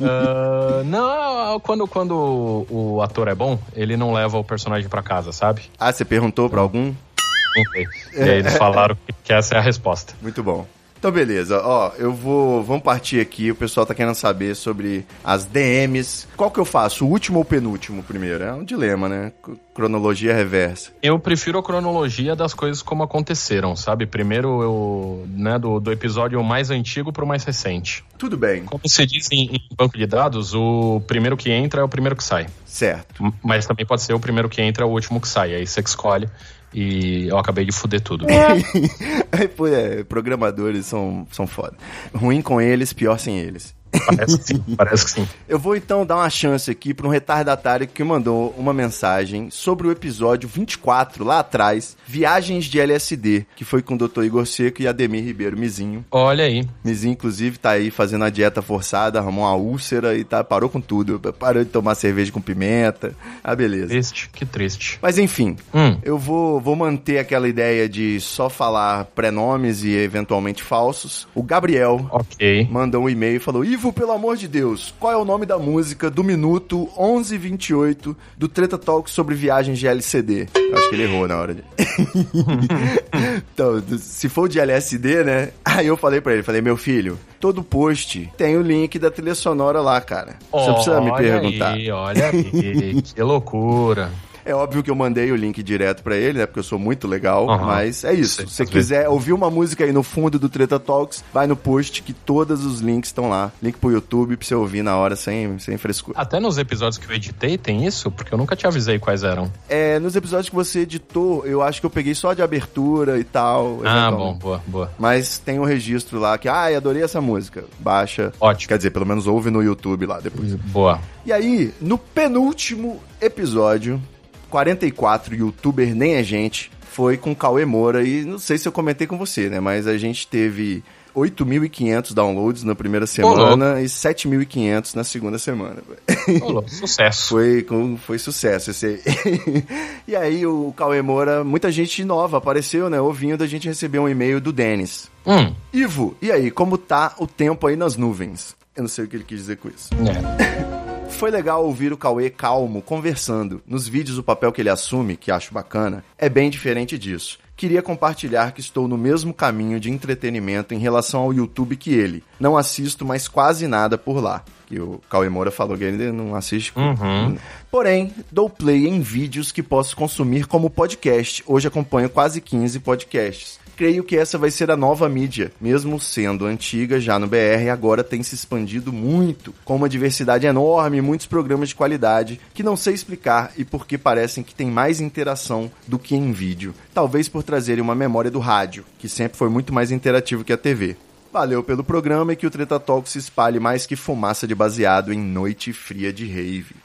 Speaker 7: Ah, não, quando, quando o, ator é bom, ele não leva o personagem pra casa, sabe?
Speaker 5: ah, você perguntou pra algum?
Speaker 7: Não sei. E aí eles falaram que essa é a resposta.
Speaker 5: Muito bom. Então, beleza. Ó, eu vou. Vamos partir aqui. O pessoal tá querendo saber sobre as DMs. Qual que eu faço? O último ou o penúltimo primeiro? É um dilema, né? Cronologia reversa.
Speaker 7: Eu prefiro a cronologia das coisas como aconteceram, sabe? Primeiro, eu, né, do, do episódio mais antigo pro mais recente.
Speaker 5: Tudo bem.
Speaker 7: Como se diz em, em banco de dados, o primeiro que entra é o primeiro que sai.
Speaker 5: Certo.
Speaker 7: Mas também pode ser o primeiro que entra é o último que sai. Aí você que escolhe. E eu acabei de fuder tudo.
Speaker 5: Aí, pô, é, programadores são, são foda. Ruim com eles, pior sem eles.
Speaker 7: Parece que sim, parece que sim.
Speaker 5: Eu vou então dar uma chance aqui para um retardatário que mandou uma mensagem sobre o episódio 24, lá atrás, Viagens de LSD, que foi com o Dr. Igor Seco e Ademir Ribeiro Mizinho.
Speaker 7: Olha aí.
Speaker 5: Mizinho, inclusive, tá aí fazendo a dieta forçada, arrumou uma úlcera e tá, parou com tudo. Parou de tomar cerveja com pimenta. Ah, beleza.
Speaker 7: Triste, que triste.
Speaker 5: Mas enfim,
Speaker 7: Hum.
Speaker 5: eu vou, vou manter aquela ideia de só falar prenomes e eventualmente falsos. O Gabriel
Speaker 7: Ok.
Speaker 5: mandou um e-mail e falou: Ivo, pelo amor de Deus, qual é o nome da música do minuto 1128 do Treta Talk sobre viagens de LCD? Eu acho que ele errou na hora de. então, se for de LSD, né? Aí eu falei pra ele: falei, meu filho, todo post tem o link da trilha sonora lá, cara. Você não precisa me
Speaker 7: Olha
Speaker 5: perguntar.
Speaker 7: Aí, olha aí, que loucura.
Speaker 5: É óbvio que eu mandei o link direto pra ele, né? Porque eu sou muito legal,
Speaker 7: Aham.
Speaker 5: mas é isso.
Speaker 7: Sei,
Speaker 5: Se você quiser ouvir uma música aí no fundo do Treta Talks, vai no post que todos os links estão lá. Link pro YouTube pra você ouvir na hora sem, sem frescura.
Speaker 7: Até nos episódios que eu editei tem isso, porque eu nunca te avisei quais eram.
Speaker 5: É, nos episódios que você editou, eu acho que eu peguei só de abertura e tal.
Speaker 7: Ah, bom, boa, boa.
Speaker 5: Mas tem um registro lá que, ai, adorei essa música. Baixa.
Speaker 7: Ótimo.
Speaker 5: Quer dizer, pelo menos ouve no YouTube lá depois.
Speaker 7: Boa.
Speaker 5: E aí, no penúltimo episódio, 44, youtuber nem a gente, foi com Cauê Moura e não sei se eu comentei com você, né? Mas a gente teve 8.500 downloads na primeira semana e 7.500 na segunda semana.
Speaker 7: Rolou, sucesso.
Speaker 5: Foi, foi sucesso esse aí. e aí o Cauê Moura, muita gente nova apareceu, né? Ouvindo, a gente recebeu um e-mail do Denis.
Speaker 7: Hum,
Speaker 5: Ivo, e aí, como tá o tempo aí nas nuvens? Eu não sei o que ele quis dizer com isso.
Speaker 7: é.
Speaker 5: Foi legal ouvir o Cauê calmo, conversando. Nos vídeos, o papel que ele assume, que acho bacana, é bem diferente disso. Queria compartilhar que estou no mesmo caminho de entretenimento em relação ao YouTube que ele. Não assisto mais quase nada por lá. Que o Cauê Moura falou que ele não assiste.
Speaker 7: Uhum.
Speaker 5: Porém, dou play em vídeos que posso consumir como podcast. Hoje acompanho quase 15 podcasts. Creio que essa vai ser a nova mídia, mesmo sendo antiga já no BR, agora tem se expandido muito, com uma diversidade enorme muitos programas de qualidade que não sei explicar e porque parecem que tem mais interação do que em vídeo. Talvez por trazerem uma memória do rádio, que sempre foi muito mais interativo que a TV. Valeu pelo programa e que o Treta Talk se espalhe mais que fumaça de baseado em noite fria de rave.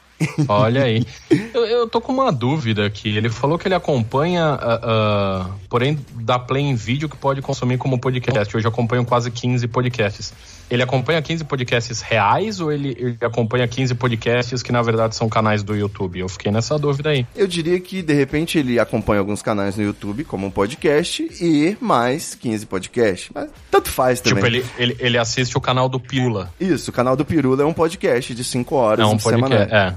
Speaker 7: Olha aí. Eu, eu tô com uma dúvida aqui. Ele falou que ele acompanha, ah, ah, porém, dá play em vídeo que pode consumir como podcast. Hoje eu acompanho quase 15 podcasts. Ele acompanha 15 podcasts reais ou ele, ele acompanha 15 podcasts que na verdade são canais do YouTube? Eu fiquei nessa dúvida aí.
Speaker 5: Eu diria que de repente ele acompanha alguns canais no YouTube como um podcast e mais 15 podcasts. Mas tanto faz também.
Speaker 7: Tipo, ele, ele, ele assiste o canal do Pirula.
Speaker 5: Isso, o canal do Pirula é um podcast de 5 horas
Speaker 7: É um podcast. É.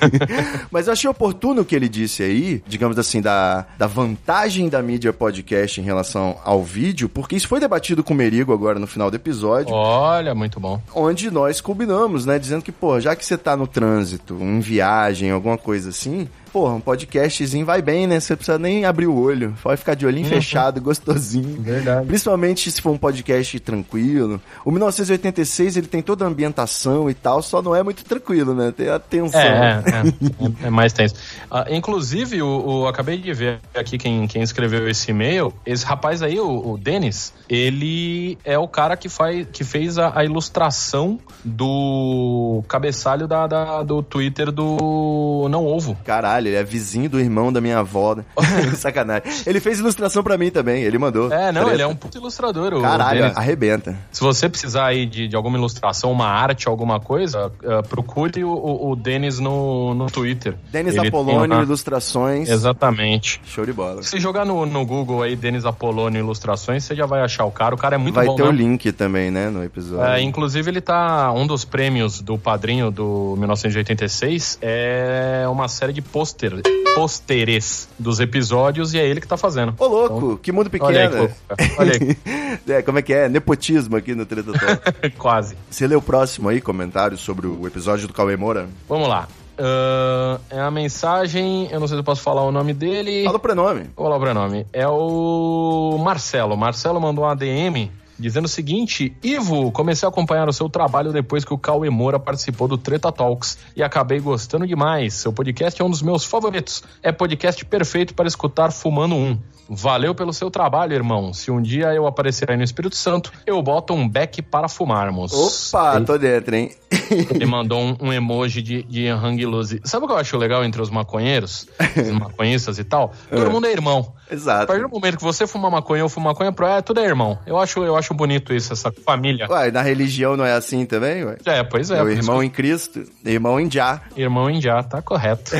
Speaker 5: Mas eu achei oportuno o que ele disse aí, digamos assim, da, da vantagem da mídia podcast em relação ao vídeo, porque isso foi debatido com o Merigo agora no final do episódio.
Speaker 7: Olha, muito bom.
Speaker 5: Onde nós combinamos, né? Dizendo que, pô, já que você tá no trânsito, em viagem, alguma coisa assim, porra, um podcastzinho vai bem, né? Você precisa nem abrir o olho. Pode ficar de olhinho fechado, gostosinho.
Speaker 7: Verdade.
Speaker 5: Principalmente se for um podcast tranquilo. O 1986, ele tem toda a ambientação e tal, só não é muito tranquilo, né? Tem a tensão.
Speaker 7: É, é, é, é mais tenso. Ah, inclusive, o, o- acabei de ver aqui quem, quem escreveu esse e-mail. Esse rapaz aí, o, o Denis, ele é o cara que, faz, que fez a, a ilustração do cabeçalho da, da- do Twitter do Não Ovo.
Speaker 5: Caralho, ele é vizinho do irmão da minha avó. Né? Sacanagem. Ele fez ilustração pra mim também, ele mandou.
Speaker 7: É, não,
Speaker 5: Treta.
Speaker 7: ele é um puto ilustrador. O
Speaker 5: Caralho,
Speaker 7: Denis.
Speaker 5: arrebenta.
Speaker 7: Se você precisar aí de, de alguma ilustração, uma arte, alguma coisa, eh, procure o, o, o Denis no, no Twitter.
Speaker 5: Denis
Speaker 7: Ele
Speaker 5: Apolônio,
Speaker 7: uma-
Speaker 5: ilustrações.
Speaker 7: Exatamente.
Speaker 5: Show de bola.
Speaker 7: Se jogar no, no Google aí, Denis Apolônio Ilustrações, você já vai achar o cara. O cara é muito
Speaker 5: Vai
Speaker 7: bom,
Speaker 5: ter o
Speaker 7: né?
Speaker 5: link também, né, no episódio.
Speaker 7: É, inclusive, ele tá. Um dos prêmios do padrinho do 1986 é uma série de pôster, pôsteres dos episódios e é ele que tá fazendo.
Speaker 5: Ô, louco, que mundo pequeno.
Speaker 7: Olha aí, que louco, cara. Olha aí.
Speaker 5: é, como é que é? Nepotismo aqui no Treta.
Speaker 7: Quase.
Speaker 5: Você lê o próximo aí, comentário sobre o episódio do Cauê Moura?
Speaker 7: Vamos lá. Ahn, é a mensagem. Eu não sei se eu posso falar o nome dele.
Speaker 5: Fala o prenome.
Speaker 7: Vou falar o prenome. É o Marcelo. Marcelo mandou uma DM dizendo o seguinte: Ivo, comecei a acompanhar o seu trabalho depois que o Cauê Moura participou do Treta Talks e acabei gostando demais. Seu podcast é um dos meus favoritos. É podcast perfeito para escutar fumando um. Valeu pelo seu trabalho, irmão. Se um dia eu aparecer aí no Espírito Santo, eu boto um beck para fumarmos.
Speaker 5: Opa, tô dentro, hein?
Speaker 7: Ele mandou um, um emoji de, de hang loose. Sabe o que eu acho legal entre os maconheiros, os maconhistas e tal? Todo mundo é irmão. A
Speaker 5: Exato.
Speaker 7: partir do momento que você fuma maconha ou fuma maconha, pro é, tudo é irmão. Eu acho, eu acho bonito isso, essa família.
Speaker 5: Ué, na religião não é assim também, ué?
Speaker 7: É, pois é. Por isso
Speaker 5: irmão em Cristo, irmão em Já.
Speaker 7: irmão indiá, tá correto.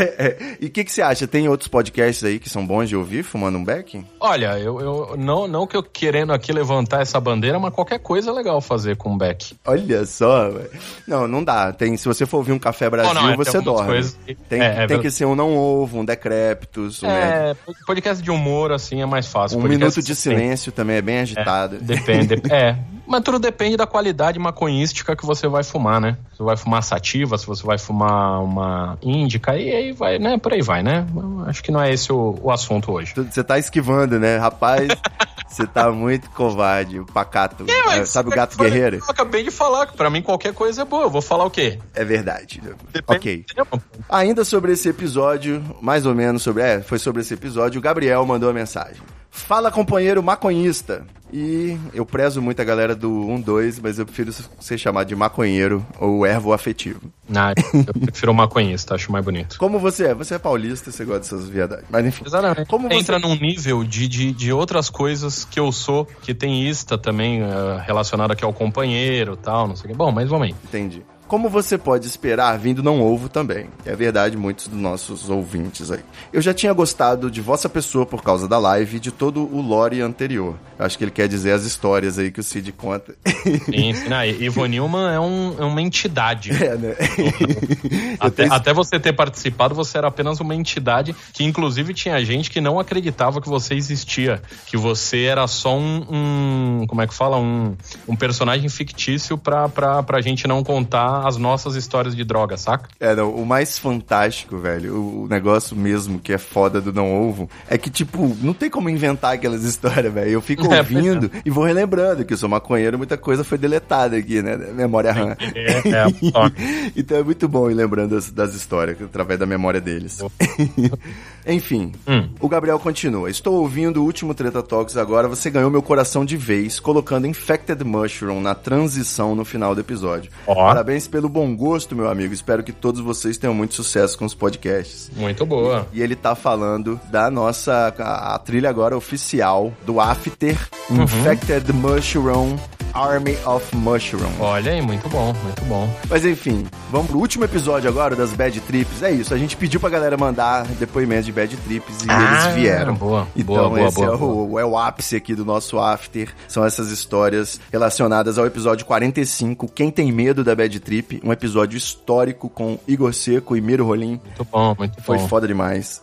Speaker 5: E o que, que você acha? Tem outros podcasts aí que são bons de ouvir, fumando um beck?
Speaker 7: Olha, eu, eu não, não que eu querendo aqui levantar essa bandeira, mas qualquer coisa é legal fazer com o Beck.
Speaker 5: Olha só, velho. Não, não dá. Tem, se você for ouvir um Café Brasil,
Speaker 7: Não, não, é,
Speaker 5: você dorme.
Speaker 7: que-
Speaker 5: Tem,
Speaker 7: é, é
Speaker 5: tem que ser um não ovo, um decréptos, um,
Speaker 7: É, podcast de humor, assim, é mais fácil.
Speaker 5: um
Speaker 7: Podcast
Speaker 5: minuto de
Speaker 7: que tem-
Speaker 5: silêncio também é bem agitado.
Speaker 7: Depende. é. Mas tudo depende da qualidade maconhística que você vai fumar, né? Se você vai fumar sativa, se você vai fumar uma índica, e aí vai, né? Por aí vai, né? Acho que não é esse o, o assunto hoje.
Speaker 5: Você tá esquivando, né? Rapaz, você tá muito covarde, pacato.
Speaker 7: mas-
Speaker 5: Sabe o gato guerreiro?
Speaker 7: Eu acabei de falar que pra mim qualquer coisa é boa. Eu vou falar o quê?
Speaker 5: É verdade.
Speaker 7: Depende
Speaker 5: Ok. Ainda sobre esse episódio, mais ou menos sobre. É, foi sobre esse episódio, o Gabriel mandou a mensagem. Fala, companheiro maconhista. E eu prezo muito a galera do 1-2, mas eu prefiro ser chamado de maconheiro ou ervo afetivo.
Speaker 7: Não, eu prefiro maconhista, acho mais bonito.
Speaker 5: Como você é? Você é paulista, você gosta dessas viadagens. Mas enfim.
Speaker 7: Exatamente.
Speaker 5: Como você-
Speaker 7: Entra num nível de, de, de outras coisas que eu sou, que tem ista também eh, relacionado aqui ao companheiro tal, não sei o que. Bom, mas vamos aí.
Speaker 5: Entendi. Como você pode esperar, vindo não ovo também. É verdade, muitos dos nossos ouvintes aí. Eu já tinha gostado de vossa pessoa por causa da live e de todo o lore anterior. Acho que ele quer dizer as histórias aí que o Cid conta.
Speaker 7: Sim. Não, Ivo Newman é, um- é uma entidade.
Speaker 5: É, né?
Speaker 7: Até,
Speaker 5: tenho-
Speaker 7: até você ter participado, você era apenas uma entidade que, inclusive, tinha gente que não acreditava que você existia. Que você era só um. um- como é que fala? Um, um personagem fictício pra, pra, pra gente não contar as nossas histórias de droga, saca?
Speaker 5: É, não, o mais fantástico, velho, o, negócio mesmo que é foda do Não Ovo, é que, tipo, não tem como inventar aquelas histórias, velho. Eu fico
Speaker 7: É,
Speaker 5: ouvindo e vou relembrando que eu sou maconheiro, muita coisa foi deletada aqui, né? Memória RAM.
Speaker 7: É, é,
Speaker 5: então é muito bom ir lembrando das, das histórias, através da memória deles. Enfim,
Speaker 7: Hum.
Speaker 5: o Gabriel continua. Estou ouvindo o último Treta Talks agora. Você ganhou meu coração de vez, colocando Infected Mushroom na transição no final do episódio.
Speaker 7: Ó.
Speaker 5: Parabéns pelo bom gosto, meu amigo. Espero que todos vocês tenham muito sucesso com os podcasts.
Speaker 7: Muito boa.
Speaker 5: E ele tá falando da nossa a, a trilha agora oficial do After
Speaker 7: Uhum.
Speaker 5: Infected Mushroom Army of Mushroom.
Speaker 7: Olha aí, muito bom, muito bom.
Speaker 5: Mas enfim, vamos pro último episódio agora das Bad Trips. É isso, a gente pediu pra galera mandar depoimentos de Bad Trips e
Speaker 7: Ah,
Speaker 5: eles vieram.
Speaker 7: boa,
Speaker 5: então
Speaker 7: boa, boa,
Speaker 5: esse
Speaker 7: boa,
Speaker 5: é, o, é o ápice aqui do nosso After. São essas histórias relacionadas ao episódio 45, Quem Tem Medo da Bad Trip. Um episódio histórico com Igor Seco e Miro Rolim.
Speaker 7: Muito bom, muito
Speaker 5: Foi
Speaker 7: bom.
Speaker 5: foda demais.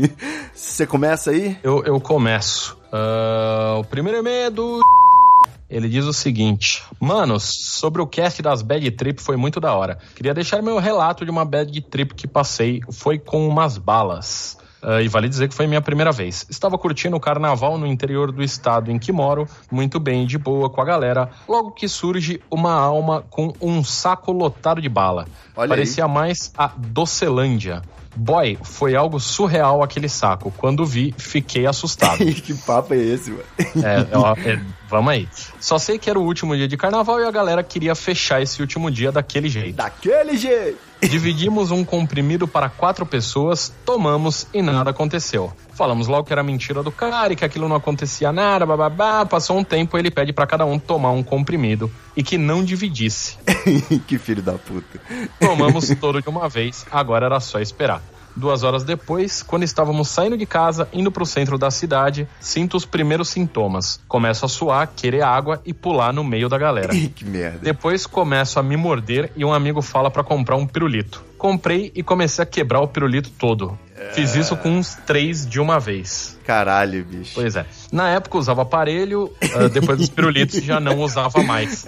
Speaker 5: Você começa aí?
Speaker 7: Eu, eu começo. Ah, o primeiro e-mail é do. Ele diz o seguinte: Manos, sobre o cast das Bad Trip foi muito da hora. Queria deixar meu relato de uma Bad Trip que passei. Foi com umas balas. Ah, e vale dizer que foi minha primeira vez. Estava curtindo o carnaval no interior do estado em que moro, muito bem, de boa, com a galera. Logo que surge uma alma com um saco lotado de bala.
Speaker 5: Olha
Speaker 7: Parecia mais a Docelândia. Boy, foi algo surreal aquele saco. Quando vi, fiquei assustado.
Speaker 5: que papo é esse, mano?
Speaker 7: É, ó, é, vamos aí. Só sei que era o último dia de carnaval e a galera queria fechar esse último dia daquele jeito.
Speaker 5: Daquele jeito!
Speaker 7: Dividimos um comprimido para quatro pessoas, tomamos e nada aconteceu. Falamos logo que era mentira do cara e que aquilo não acontecia nada, bababá. Passou um tempo, ele pede para cada um tomar um comprimido e que não dividisse.
Speaker 5: que filho da puta.
Speaker 7: Tomamos todo de uma vez, agora era só esperar. Duas horas depois, quando estávamos saindo de casa, indo pro centro da cidade, sinto os primeiros sintomas. Começo a suar, querer água e pular no meio da galera.
Speaker 5: Que merda.
Speaker 7: Depois começo a me morder e um amigo fala pra comprar um pirulito. Comprei e comecei a quebrar o pirulito todo. Fiz isso com uns três de uma vez.
Speaker 5: Caralho, bicho.
Speaker 7: Pois é. Na época usava aparelho, ah, depois dos pirulitos já não usava mais.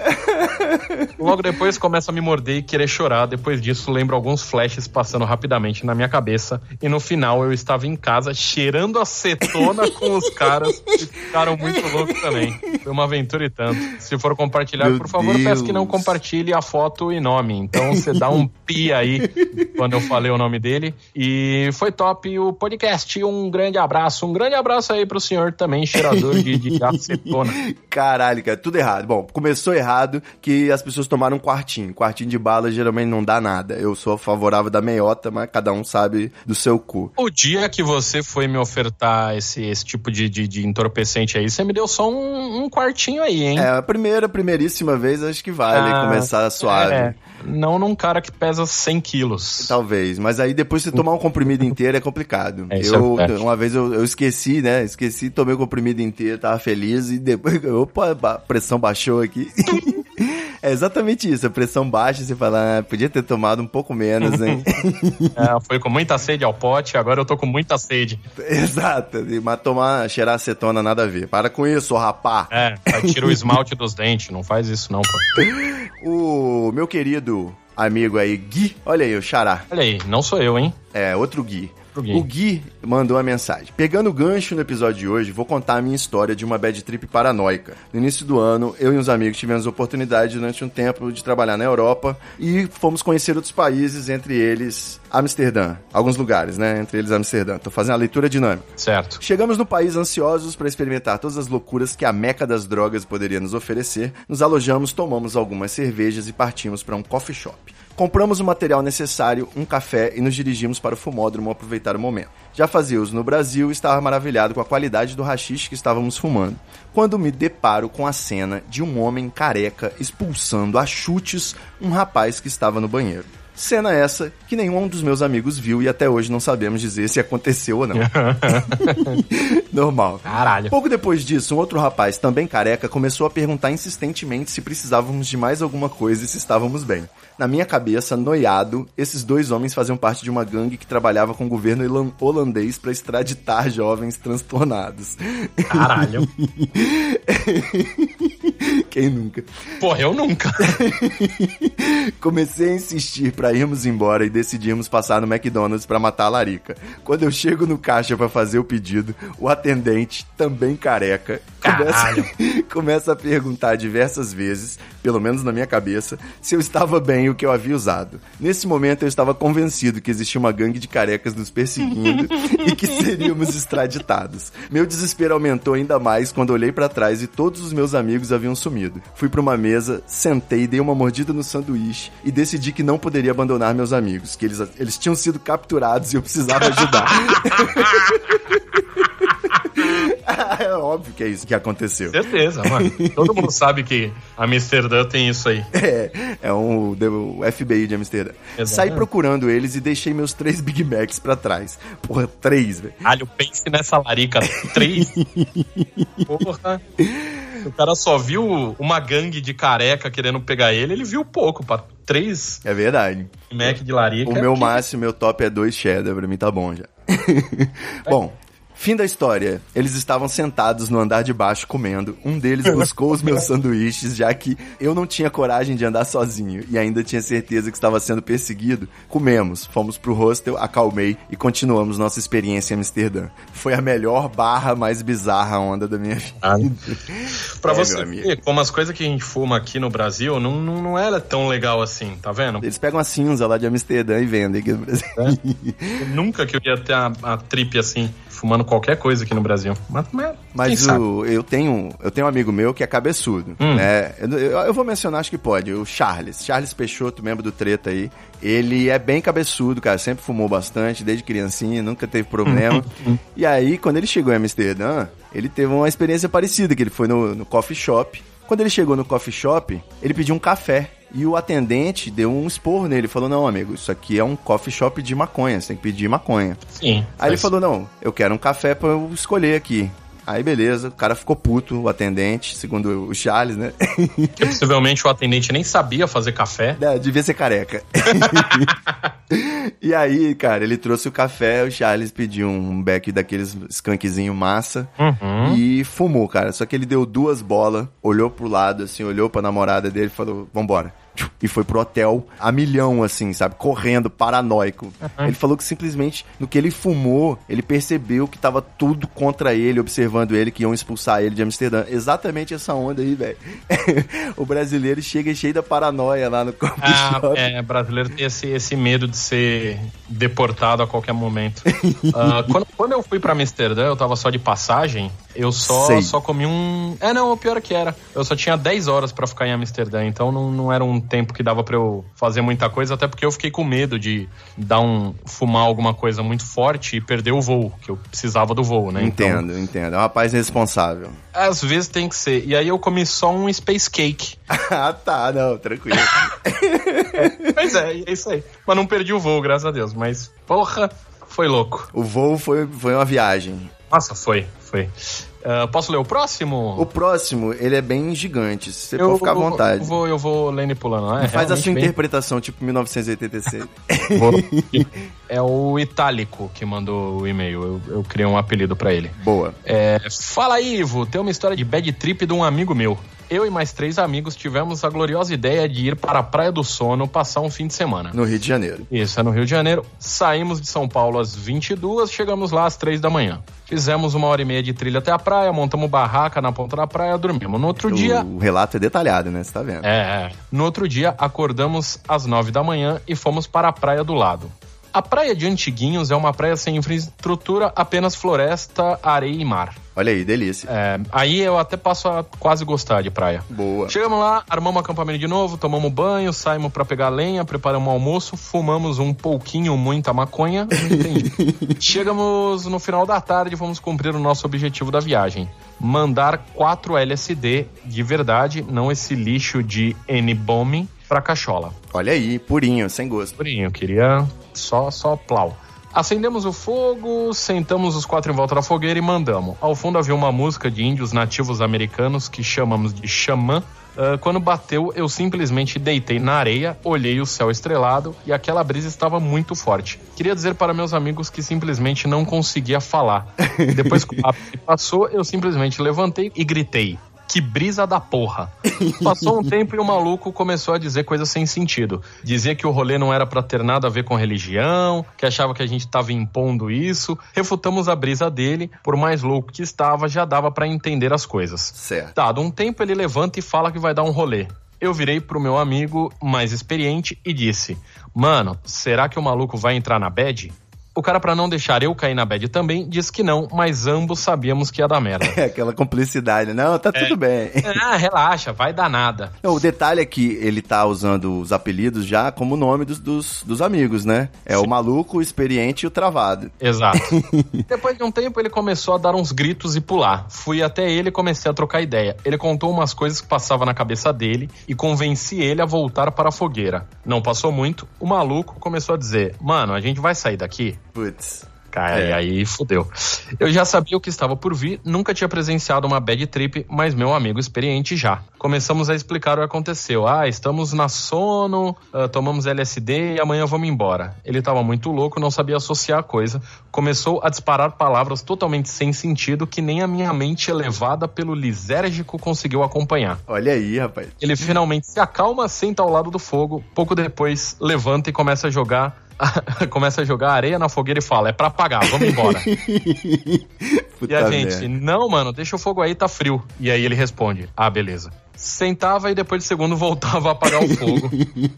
Speaker 7: Logo depois começa a me morder e querer chorar. Depois disso, lembro alguns flashes passando rapidamente na minha cabeça. E no final eu estava em casa cheirando acetona com os caras que ficaram muito loucos também. Foi uma aventura e tanto. Se for compartilhar,
Speaker 5: Meu
Speaker 7: por favor, peço que não
Speaker 5: Deus.
Speaker 7: compartilhe a foto e nome. Então você dá um pi aí quando eu falei o nome dele. E foi top o podcast. Um grande abraço. Um grande abraço aí pro senhor também, cheirador de, de acetona.
Speaker 5: Caralho, cara, tudo errado. Bom, começou errado que as pessoas tomaram um quartinho. Quartinho de bala geralmente não dá nada. Eu sou favorável da meiota, mas cada um sabe do seu cu.
Speaker 7: O dia que você foi me ofertar esse, esse tipo de, de, de entorpecente aí, você me deu só um, um quartinho aí, hein?
Speaker 5: É, a primeira, primeiríssima vez, acho que vale
Speaker 7: Ah,
Speaker 5: começar suave.
Speaker 7: É, não num cara que pesa 100 quilos.
Speaker 5: Talvez, mas aí depois você tomar um comprimido inteiro é complicado.
Speaker 7: É, isso
Speaker 5: eu,
Speaker 7: é
Speaker 5: uma vez eu, eu esqueci, né? Esqueci, tomei o comprimido inteiro, tava feliz e depois, opa, a pressão baixou aqui. é exatamente isso, a pressão baixa, você fala, ah, podia ter tomado um pouco menos, hein?
Speaker 7: É, foi com muita sede ao pote, agora eu tô com muita sede.
Speaker 5: Exato, mas tomar, cheirar acetona nada a ver. Para com isso, rapá.
Speaker 7: É, tira o esmalte dos dentes, não faz isso não, pô.
Speaker 5: O meu querido amigo aí, Gui, olha aí, o xará.
Speaker 7: Olha aí, não sou eu, hein?
Speaker 5: É, outro Gui.
Speaker 7: Gui.
Speaker 5: O Gui mandou uma mensagem. Pegando o gancho no episódio de hoje, vou contar a minha história de uma bad trip paranoica. No início do ano, eu e uns amigos tivemos a oportunidade durante um tempo de trabalhar na Europa e fomos conhecer outros países, entre eles Amsterdã. Alguns lugares, né? Entre eles Amsterdã. Tô fazendo a leitura dinâmica.
Speaker 7: Certo.
Speaker 5: Chegamos no país ansiosos para experimentar todas as loucuras que a meca das drogas poderia nos oferecer. Nos alojamos, tomamos algumas cervejas e partimos para um coffee shop. Compramos o material necessário, um café e nos dirigimos para o fumódromo aproveitar o momento. Já fazia uso no Brasil e estava maravilhado com a qualidade do rachixe que estávamos fumando, quando me deparo com a cena de um homem careca expulsando a chutes um rapaz que estava no banheiro. Cena essa que nenhum dos meus amigos viu e até hoje não sabemos dizer se aconteceu ou não. Normal.
Speaker 7: Caralho.
Speaker 5: Pouco depois disso, um outro rapaz, também careca, começou a perguntar insistentemente se precisávamos de mais alguma coisa e se estávamos bem. Na minha cabeça, noiado, esses dois homens faziam parte de uma gangue que trabalhava com o governo holan- holandês para extraditar jovens transtornados.
Speaker 7: Caralho.
Speaker 5: Quem nunca?
Speaker 7: Porra, eu nunca.
Speaker 5: Comecei a insistir pra irmos embora e decidimos passar no McDonald's pra matar a larica. Quando eu chego no caixa pra fazer o pedido, o atendente, também careca,
Speaker 7: Caralho.
Speaker 5: começa a perguntar diversas vezes, pelo menos na minha cabeça, se eu estava bem o que eu havia usado. Nesse momento eu estava convencido que existia uma gangue de carecas nos perseguindo e que seríamos extraditados. Meu desespero aumentou ainda mais quando olhei pra trás e todos os meus amigos haviam sumido. Fui pra uma mesa, sentei, dei uma mordida no sanduíche e decidi que não poderia abandonar meus amigos, que eles, eles tinham sido capturados e eu precisava ajudar. é óbvio que é isso que aconteceu.
Speaker 7: Certeza, mano. Todo mundo sabe que Amsterdã tem isso aí.
Speaker 5: É, é um, o FBI de Amsterdã.
Speaker 7: Exatamente.
Speaker 5: Saí procurando eles e deixei meus três Big Macs pra trás. Porra, três, velho.
Speaker 7: Caralho, pense nessa larica. Três. Porra. O cara só viu uma gangue de careca querendo pegar ele, ele viu pouco. Pra três
Speaker 5: É verdade.
Speaker 7: Mac de larica.
Speaker 5: O meu
Speaker 7: que-
Speaker 5: máximo, meu top é dois cheddar, pra mim tá bom já. bom, fim da história. Eles estavam sentados no andar de baixo comendo. Um deles buscou os meus sanduíches, já que eu não tinha coragem de andar sozinho e ainda tinha certeza que estava sendo perseguido. Comemos, fomos pro hostel, acalmei e continuamos nossa experiência em Amsterdã. Foi a melhor barra mais bizarra onda da minha vida.
Speaker 7: Ah, Pra
Speaker 5: É,
Speaker 7: você ver como as coisas que a gente fuma aqui no Brasil não, não, não era tão legal assim, tá vendo?
Speaker 5: Eles pegam a cinza lá de Amsterdã e vendem aqui no Brasil.
Speaker 7: Eu nunca que eu ia ter a, a trip assim, fumando qualquer coisa aqui no Brasil. Mas, mas,
Speaker 5: o, eu tenho eu tenho um amigo meu que é cabeçudo,
Speaker 7: Hum.
Speaker 5: né? Eu, eu- eu vou mencionar, acho que pode, o Charles. Charles Peixoto, membro do Treta aí. Ele é bem cabeçudo, cara, sempre fumou bastante, desde criancinha, nunca teve problema. e aí, quando ele chegou em Amsterdã, ele teve uma experiência parecida, que ele foi no, no coffee shop. Quando ele chegou no coffee shop, ele pediu um café. E o atendente deu um esporro nele, falou, não, amigo, isso aqui é um coffee shop de maconha, você tem que pedir maconha.
Speaker 7: Sim.
Speaker 5: Aí ele
Speaker 7: faz-
Speaker 5: falou: não, eu quero um café pra eu escolher aqui. Aí beleza, o cara ficou puto, o atendente, segundo o Charles, né?
Speaker 7: possivelmente o atendente nem sabia fazer café.
Speaker 5: É, Devia ser careca. e aí, cara, ele trouxe o café, o Charles pediu um beck daqueles skunkzinho massa
Speaker 7: Uhum.
Speaker 5: e fumou, cara. Só que ele deu duas bolas, olhou pro lado, assim, olhou pra namorada dele e falou: vambora. E foi pro hotel a milhão, assim, sabe? Correndo, paranoico. Ele falou que simplesmente no que ele fumou, ele percebeu que tava tudo contra ele, observando ele, que iam expulsar ele de Amsterdã. Exatamente essa onda aí, velho. o brasileiro chega cheio da paranoia lá no coffee
Speaker 7: Ah,
Speaker 5: shop.
Speaker 7: é, brasileiro tem esse, esse medo de ser deportado a qualquer momento. Ah, quando, quando eu fui pra Amsterdã, eu tava só de passagem, eu só,
Speaker 5: Sei.
Speaker 7: só comi um. É, não, o pior é que era. Eu só tinha 10 horas pra ficar em Amsterdã, então não, não era um tempo que dava pra eu fazer muita coisa, até porque eu fiquei com medo de dar um. fumar alguma coisa muito forte e perder o voo, que eu precisava do voo, né? Então,
Speaker 5: Entendo, entendo. É um rapaz responsável.
Speaker 7: às vezes tem que ser. E aí eu comi só um Space Cake.
Speaker 5: ah, tá, não, tranquilo.
Speaker 7: Pois é, é isso aí. Mas não perdi o voo, graças a Deus. Mas, porra, foi louco.
Speaker 5: o voo foi, foi uma viagem.
Speaker 7: Nossa, foi, foi. Ah, posso ler o próximo?
Speaker 5: O próximo, ele é bem gigante. Você pode ficar à vontade.
Speaker 7: Eu vou, eu vou lendo e pulando. Ah, é
Speaker 5: Faz a sua
Speaker 7: bem-
Speaker 5: interpretação, tipo 1986.
Speaker 7: Vou- É o Itálico que mandou o e-mail. Eu, eu criei um apelido pra ele.
Speaker 5: Boa.
Speaker 7: É, fala aí, Ivo. Tem uma história de bad trip de um amigo meu. Eu e mais três amigos tivemos a gloriosa ideia de ir para a Praia do Sono passar um fim de semana.
Speaker 5: No Rio de Janeiro.
Speaker 7: Isso, é no Rio de Janeiro. Saímos de São Paulo às 22, chegamos lá às 3 da manhã. Fizemos uma hora e meia de trilha até a praia, montamos barraca na ponta da praia, dormimos. No outro dia.
Speaker 5: O relato é detalhado, né? Você tá vendo?
Speaker 7: É, é. No outro dia, acordamos às 9 da manhã e fomos para a praia do lado. A praia de Antiguinhos é uma praia sem infraestrutura, apenas floresta, areia e mar.
Speaker 5: Olha aí, delícia.
Speaker 7: É, aí eu até passo a quase gostar de praia.
Speaker 5: Boa.
Speaker 7: Chegamos lá, armamos acampamento de novo, tomamos banho, saímos pra pegar lenha, preparamos o almoço, fumamos um pouquinho, muita maconha. Entendi. Chegamos no final da tarde, vamos cumprir o nosso objetivo da viagem. Mandar 4 LSD de verdade, não esse lixo de N-bomb pra cachola.
Speaker 5: Olha aí, purinho, sem gosto.
Speaker 7: Purinho, queria só, só plau. Acendemos o fogo, sentamos os quatro em volta da fogueira e mandamos. Ao fundo havia uma música de índios nativos americanos que chamamos de xamã. Ah, quando bateu, eu simplesmente deitei na areia, olhei o céu estrelado e aquela brisa estava muito forte. Queria dizer para meus amigos que simplesmente não conseguia falar. Depois que o ápice passou, eu simplesmente levantei e gritei. Que brisa da porra. Passou um tempo e o maluco começou a dizer coisas sem sentido. Dizia que o rolê não era pra ter nada a ver com religião, que achava que a gente tava impondo isso. Refutamos a brisa dele, por mais louco que estava, já dava pra entender as coisas.
Speaker 5: Certo.
Speaker 7: Dado um tempo, ele levanta e fala que vai dar um rolê. Eu virei pro meu amigo mais experiente e disse: Mano, será que o maluco vai entrar na bad? O cara, pra não deixar eu cair na bad também, disse que não, mas ambos sabíamos que ia dar merda.
Speaker 5: É aquela cumplicidade. Não, tá tudo bem.
Speaker 7: ah, relaxa, vai dar nada.
Speaker 5: Não, o detalhe é que ele tá usando os apelidos já como nome dos, dos, dos amigos, né? É o maluco, o experiente e o travado.
Speaker 7: Exato. Depois de um tempo, ele começou a dar uns gritos e pular. Fui até ele e comecei a trocar ideia. Ele contou umas coisas que passavam na cabeça dele e convenci ele a voltar para a fogueira. Não passou muito, o maluco começou a dizer: Mano, a gente vai sair daqui?
Speaker 5: Putz.
Speaker 7: Cara,
Speaker 5: É.
Speaker 7: e aí fudeu. Eu já sabia o que estava por vir, nunca tinha presenciado uma bad trip, mas meu amigo experiente já. Começamos a explicar o que aconteceu. Ah, estamos na sono, ah, tomamos LSD e amanhã vamos embora. Ele estava muito louco, não sabia associar a coisa. Começou a disparar palavras totalmente sem sentido que nem a minha mente elevada pelo lisérgico conseguiu acompanhar.
Speaker 5: Olha aí, rapaz.
Speaker 7: Ele finalmente se acalma, senta ao lado do fogo, pouco depois levanta e começa a jogar. começa a jogar areia na fogueira e fala: É pra apagar, vamos embora. E a gente, não, mano, deixa o fogo aí, tá frio. E aí ele responde, ah, beleza. Sentava e depois de segundo voltava a apagar o fogo.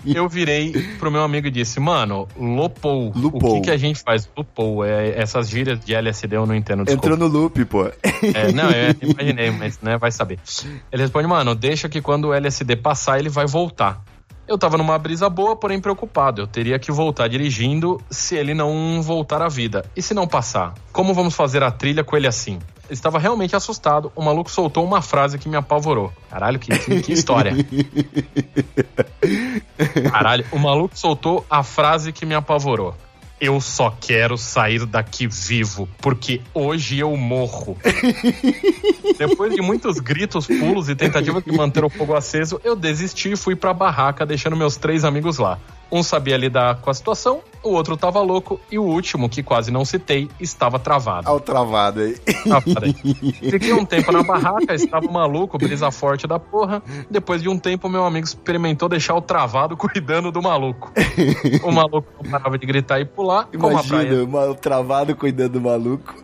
Speaker 7: Eu virei pro meu amigo e disse, mano, lopou. O
Speaker 5: Lupou.
Speaker 7: que, que a gente faz? Lupou. É, essas gírias de LSD eu não entendo, desculpa.
Speaker 5: Entrou no loop, pô.
Speaker 7: É, não, eu imaginei, mas né, vai saber. Ele responde, mano, deixa que quando o LSD passar, ele vai voltar. Eu tava numa brisa boa, porém preocupado. Eu teria que voltar dirigindo se ele não voltar à vida. E se não passar? Como vamos fazer a trilha com ele assim? Estava realmente assustado. O maluco soltou uma frase que me apavorou. Caralho, que, que, que história. Caralho, o maluco soltou a frase que me apavorou. Eu só quero sair daqui vivo, porque hoje eu morro. Depois de muitos gritos, pulos e tentativas de manter o fogo aceso, eu desisti e fui pra barraca, deixando meus três amigos lá. Um sabia lidar com a situação, o outro tava louco e o último, que quase não citei, estava travado.
Speaker 5: Olha o travado aí.
Speaker 7: Travado aí. Fiquei um tempo na barraca, estava maluco, brisa forte da porra. Depois de um tempo, meu amigo experimentou deixar o travado cuidando do maluco. O maluco não parava de gritar e pular, como a praia
Speaker 5: Imagina, o travado cuidando do maluco.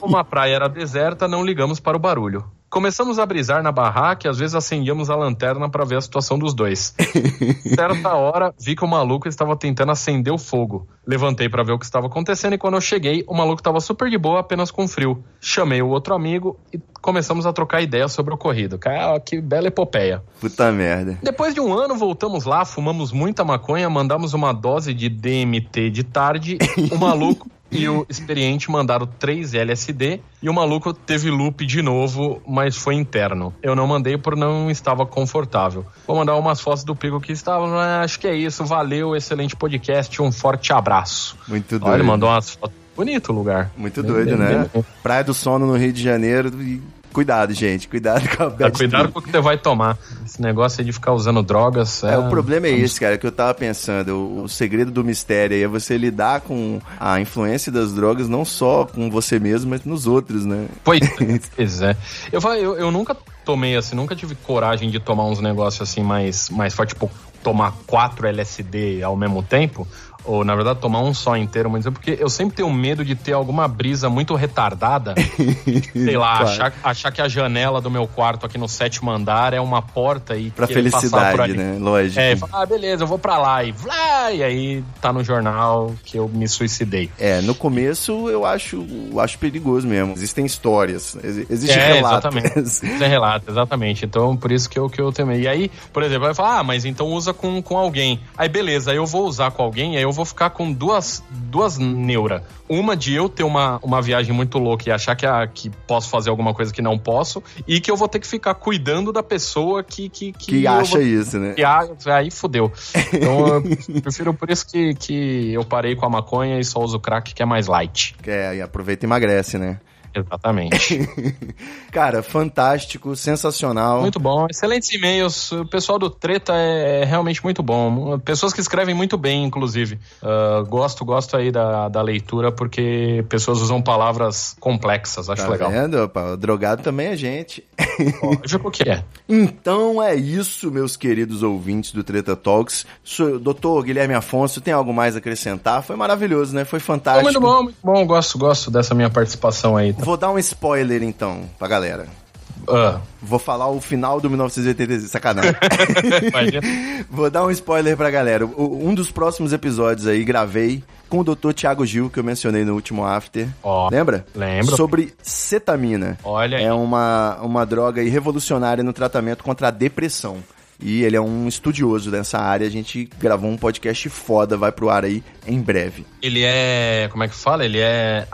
Speaker 7: Como a praia era deserta, não ligamos para o barulho. Começamos a brisar na barraca e às vezes acendíamos a lanterna para ver a situação dos dois. Certa hora, vi que o maluco estava tentando acender o fogo. Levantei para ver o que estava acontecendo e quando eu cheguei, o maluco estava super de boa, apenas com frio. Chamei o outro amigo e começamos a trocar ideias sobre o ocorrido. Cara, que bela epopeia.
Speaker 5: Puta merda.
Speaker 7: Depois de um ano, voltamos lá, fumamos muita maconha, mandamos uma dose de DMT de tarde. O maluco e o experiente mandaram 3 LSD e o maluco teve loop de novo, mas foi interno. Eu não mandei por não estava confortável. Vou mandar umas fotos do pico que estava. Ah, acho que é isso. Valeu, excelente podcast. Um forte abraço.
Speaker 5: Muito
Speaker 7: Olha,
Speaker 5: doido.
Speaker 7: ele mandou umas fotos. Bonito o lugar.
Speaker 5: Muito
Speaker 7: Bem-
Speaker 5: doido,
Speaker 7: bem-
Speaker 5: né?
Speaker 7: bem-
Speaker 5: Praia do Sono no Rio de Janeiro. E cuidado, gente. Cuidado com a bad
Speaker 7: cuidado com o que você vai tomar. Esse negócio aí de ficar usando drogas.
Speaker 5: É, o problema é esse, cara, que eu tava pensando. O, o segredo do mistério aí é você lidar com a influência das drogas, não só com você mesmo, mas nos outros, né?
Speaker 7: Pois, pois é. Eu, eu, eu nunca tomei assim, nunca tive coragem de tomar uns negócios assim mais, mais forte, tipo tomar 4 LSD ao mesmo tempo. Ou na verdade tomar um só inteiro, mas é porque eu sempre tenho medo de ter alguma brisa muito retardada. sei lá,
Speaker 5: Claro.
Speaker 7: achar, achar que a janela do meu quarto aqui no sétimo andar é uma porta e
Speaker 5: Pra
Speaker 7: querer passar por
Speaker 5: felicidade, né? Lógico.
Speaker 7: É, e fala, ah, beleza, eu vou pra lá. E, vlá, e aí tá no jornal que eu me suicidei.
Speaker 5: É, no começo eu acho, eu acho perigoso mesmo. Existem histórias, exi- existem
Speaker 7: É,
Speaker 5: relatos.
Speaker 7: exatamente. Isso é relato, exatamente. Então, por isso que eu, que eu temei. E aí, por exemplo, vai falar, ah, mas então usa com, com alguém. Aí, beleza, eu vou usar com alguém, aí eu vou ficar com duas, duas neuras. Uma de eu ter uma, uma viagem muito louca e achar que, a, que posso fazer alguma coisa que não posso, e que eu vou ter que ficar cuidando da pessoa que. Que,
Speaker 5: Que
Speaker 7: eu
Speaker 5: acha
Speaker 7: vou-
Speaker 5: isso, né?
Speaker 7: que aí fudeu. Então, eu prefiro por isso que, que eu parei com a maconha e só uso crack, que é mais light.
Speaker 5: É, e aproveita e emagrece, né?
Speaker 7: Exatamente.
Speaker 5: Cara, fantástico, sensacional.
Speaker 7: Muito bom, excelentes e-mails. O pessoal do Treta é, é realmente muito bom. Pessoas que escrevem muito bem, inclusive. Ah, gosto, gosto aí da, da leitura, porque pessoas usam palavras complexas, acho
Speaker 5: Tá
Speaker 7: legal.
Speaker 5: vendo? Opa, o drogado também é gente.
Speaker 7: Lógico que é.
Speaker 5: Então é isso, meus queridos ouvintes do Treta Talks. Sou- Doutor Guilherme Afonso, tem algo mais a acrescentar? Foi maravilhoso, né? Foi fantástico.
Speaker 7: Muito bom, muito bom. Gosto, gosto dessa minha participação aí.
Speaker 5: Vou dar um spoiler então pra galera.
Speaker 7: Ah,
Speaker 5: Vou falar o final do 1986. Sacanagem. Vou dar um spoiler pra galera. O- um dos próximos episódios aí gravei com o Dr. Tiago Gil, que eu mencionei no último after.
Speaker 7: Ó,
Speaker 5: Lembra?
Speaker 7: lembro.
Speaker 5: Sobre cetamina.
Speaker 7: Olha aí.
Speaker 5: É uma, uma droga aí revolucionária no tratamento contra a depressão. E ele é um estudioso dessa área. A gente gravou um podcast foda, vai pro ar aí em breve.
Speaker 7: Ele é. Como é que fala? Ele é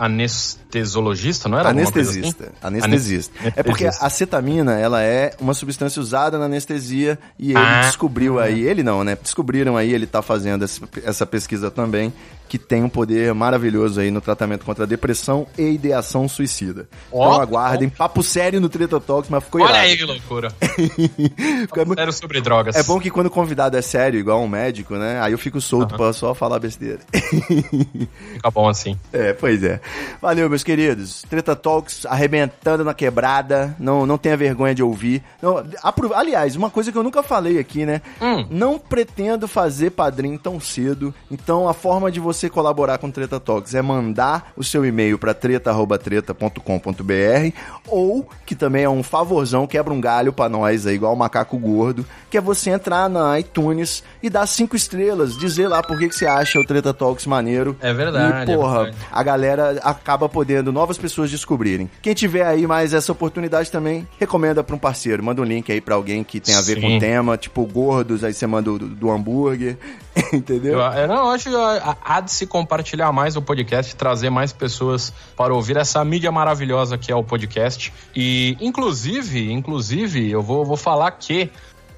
Speaker 7: anestesologista, não era? coisa assim?
Speaker 5: Anestesista. Anestesista.
Speaker 7: Anes-
Speaker 5: É porque
Speaker 7: anestesista.
Speaker 5: a cetamina, ela é uma substância usada na anestesia e ele
Speaker 7: Ah.
Speaker 5: descobriu aí, ele não, né? Descobriram aí, ele tá fazendo essa, pesquisa também, que tem um poder maravilhoso aí no tratamento contra a depressão e ideação suicida.
Speaker 7: Ó,
Speaker 5: então aguardem, papo sério no Treta Talks, mas ficou
Speaker 7: Olha
Speaker 5: irado.
Speaker 7: aí que loucura.
Speaker 5: Mu-
Speaker 7: Sério sobre drogas.
Speaker 5: É bom que quando o convidado é sério, igual um médico, né? Aí eu fico solto pra só falar besteira.
Speaker 7: Fica bom assim.
Speaker 5: É, pois é. Valeu, meus queridos. Treta Talks arrebentando na quebrada. Não, não tenha vergonha de ouvir. Não, apro- Aliás, uma coisa que eu nunca falei aqui, né?
Speaker 7: Hum.
Speaker 5: Não pretendo fazer padrinho tão cedo. Então, a forma de você colaborar com Treta Talks é mandar o seu e-mail para treta.treta.com.br ou, que também é um favorzão, quebra um galho pra nós aí, igual o macaco gordo, que é você entrar na iTunes e dar cinco estrelas, dizer lá por que, que você acha o Treta Talks maneiro.
Speaker 7: É verdade,
Speaker 5: E,
Speaker 7: é
Speaker 5: porra,
Speaker 7: verdade.
Speaker 5: a galera acaba podendo novas pessoas descobrirem. Quem tiver aí mais essa oportunidade também, recomenda pra um parceiro. Manda um link aí pra alguém que tem a ver
Speaker 7: Sim.
Speaker 5: com o tema, tipo gordos, aí você manda do, do hambúrguer, entendeu?
Speaker 7: Eu, eu não eu acho que há- há de se compartilhar mais o podcast, trazer mais pessoas para ouvir essa mídia maravilhosa que é o podcast. E, inclusive, inclusive, eu vou, vou falar que.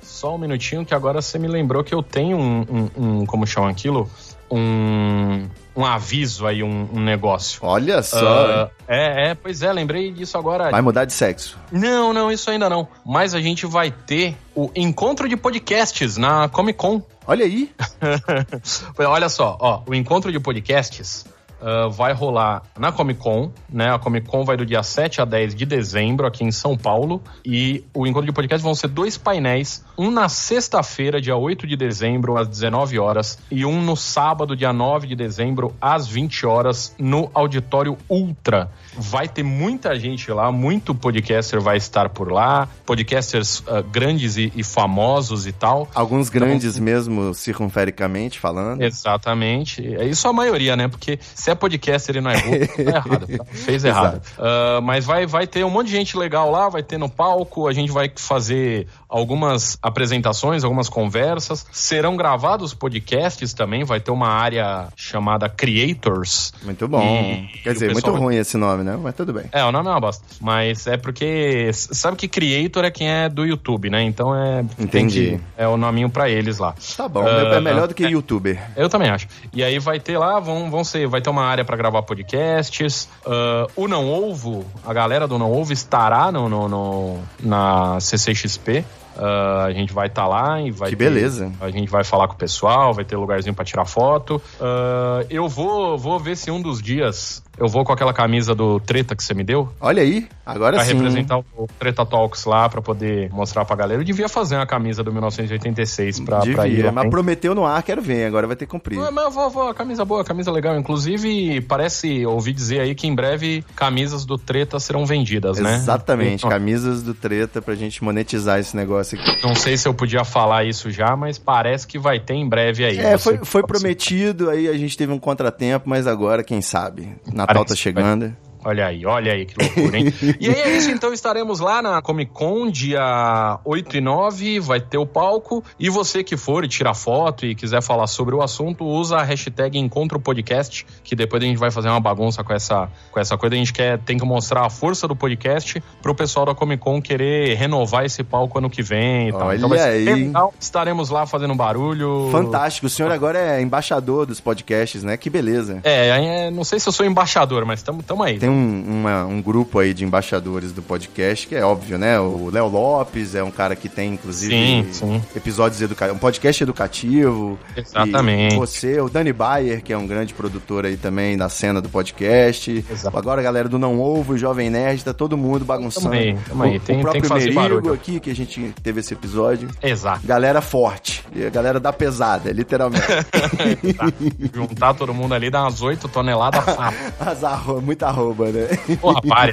Speaker 7: Só um minutinho, que agora você me lembrou que eu tenho um. um, um- como chama aquilo? Um. Um aviso aí, um, um negócio.
Speaker 5: Olha só,
Speaker 7: Ah, é, é, pois é, lembrei disso agora.
Speaker 5: vai mudar de sexo.
Speaker 7: Não, não, isso ainda não. Mas a gente vai ter o encontro de podcasts na Comic Con.
Speaker 5: Olha aí,
Speaker 7: Olha só, ó, o encontro de podcasts ah, vai rolar na Comic Con, né? A Comic Con vai do dia 7 a 10 de dezembro aqui em São Paulo. E o encontro de podcasts vão ser dois painéis, um na sexta-feira, dia 8 de dezembro, às 19 horas, e um no sábado, dia 9 de dezembro, às 20 horas, no Auditório Ultra. Vai ter muita gente lá, muito podcaster vai estar por lá, podcasters ah, grandes e, e famosos e tal.
Speaker 5: alguns grandes mesmo, circunfericamente falando.
Speaker 7: Exatamente. É isso a maioria, né? Porque se é podcaster e não é gordo, tá errado. tá? Fez errado. Ah, mas vai, vai ter um monte de gente legal lá, vai ter no palco, a gente vai fazer algumas apresentações, algumas conversas. Serão gravados podcasts também, vai ter uma área chamada Creators.
Speaker 5: Muito bom.
Speaker 7: E
Speaker 5: Quer
Speaker 7: o
Speaker 5: dizer, muito
Speaker 7: pessoal-
Speaker 5: ruim esse nome, né? Mas tudo bem.
Speaker 7: É, o nome é uma bosta. Mas é porque. Sabe que Creator é quem é do YouTube, né? Então é.
Speaker 5: Entendi.
Speaker 7: é o nominho pra eles lá.
Speaker 5: Tá bom,
Speaker 7: Ah,
Speaker 5: é melhor do que youtuber.
Speaker 7: Eu também acho. E aí vai ter lá, vão, vão ser, vai ter uma área pra gravar podcasts. Ah, o Não Ovo, a galera do Não Ovo estará no, no, no- na CCXP. Ah, a gente vai estar lá e vai
Speaker 5: Que
Speaker 7: ter-
Speaker 5: beleza.
Speaker 7: a gente vai falar com o pessoal, vai ter lugarzinho pra tirar foto. Ah, eu vou, vou ver se um dos dias eu vou com aquela camisa do Treta que você me deu.
Speaker 5: Olha aí, agora
Speaker 7: Pra
Speaker 5: sim.
Speaker 7: representar o Treta Talks lá, pra poder mostrar pra galera. Eu devia fazer uma camisa do 1986 pra, pra ir
Speaker 5: Devia,
Speaker 7: lá.
Speaker 5: mas
Speaker 7: hein?
Speaker 5: prometeu no ar, quero ver, agora vai ter que cumprir.
Speaker 7: Mas eu vou, vou, camisa boa, camisa legal. Inclusive, parece, ouvi dizer aí que em breve camisas do Treta serão vendidas, né?
Speaker 5: Exatamente,
Speaker 7: Então,
Speaker 5: camisas do Treta pra gente monetizar esse negócio aqui.
Speaker 7: Não sei se eu podia falar isso já, mas parece que vai ter em breve aí.
Speaker 5: É, foi, foi prometido, aí a gente teve um contratempo, mas agora, quem sabe? Natal
Speaker 7: Parece,
Speaker 5: tá chegando.
Speaker 7: Olha aí, olha aí que loucura, hein? e aí é isso, então estaremos lá na Comic Con dia 8 e 9, vai ter o palco. E você que for e tirar foto e quiser falar sobre o assunto, usa a hashtag Encontro Podcast, que depois a gente vai fazer uma bagunça com essa, com essa coisa. A gente quer, tem que mostrar a força do podcast pro pessoal da Comic Con querer renovar esse palco ano que vem e tal.
Speaker 5: Olha
Speaker 7: então vai ser
Speaker 5: aí.
Speaker 7: legal. Estaremos lá fazendo barulho.
Speaker 5: Fantástico, o senhor agora é embaixador dos podcasts, né? Que beleza.
Speaker 7: É, é, não sei se eu sou embaixador, mas tamo, tamo aí.
Speaker 5: Tem um, uma- um grupo aí de embaixadores do podcast, que é óbvio, né? O Léo Lopes é um cara que tem, inclusive,
Speaker 7: Sim, sim.
Speaker 5: episódios educativos, um podcast educativo.
Speaker 7: Exatamente.
Speaker 5: Você, o Dani Bayer, que é um grande produtor aí também da cena do podcast.
Speaker 7: Exato.
Speaker 5: Agora a galera do Não Ovo, Jovem Nerd, tá todo mundo bagunçando.
Speaker 7: Tamo aí, tamo aí.
Speaker 5: O-
Speaker 7: Tem-
Speaker 5: o
Speaker 7: tem
Speaker 5: próprio
Speaker 7: que fazer
Speaker 5: Merigo
Speaker 7: barulho.
Speaker 5: aqui, que a gente teve esse episódio.
Speaker 7: Exato.
Speaker 5: Galera forte. Galera da pesada, literalmente.
Speaker 7: Juntar todo mundo ali, dar umas 8 toneladas.
Speaker 5: As arro... Muita arroba, né?
Speaker 7: porra.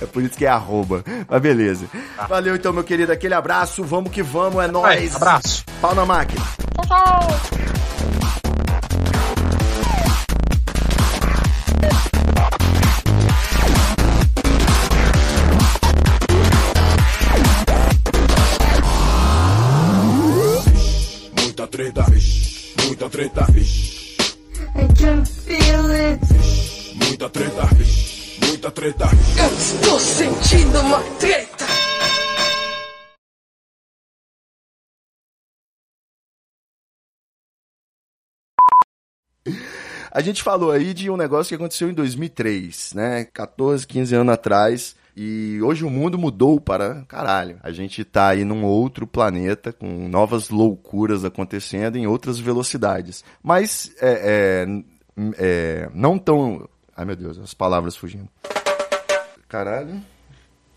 Speaker 5: É por isso que é arroba. Mas beleza. Valeu então, meu querido. Aquele abraço. Vamos que vamos. É nóis.
Speaker 7: abraço.
Speaker 5: Pau na máquina.
Speaker 2: Muita treta, vixe, muita treta,
Speaker 3: I can feel it.
Speaker 2: Muita treta, muita treta.
Speaker 3: Eu estou sentindo uma treta.
Speaker 5: A gente falou aí de um negócio que aconteceu em 2003, né? 14, 15 anos atrás. E hoje o mundo mudou para caralho. A gente tá aí num outro planeta com novas loucuras acontecendo em outras velocidades. Mas é, é, é, não tão. Ai meu Deus, as palavras fugindo. Caralho.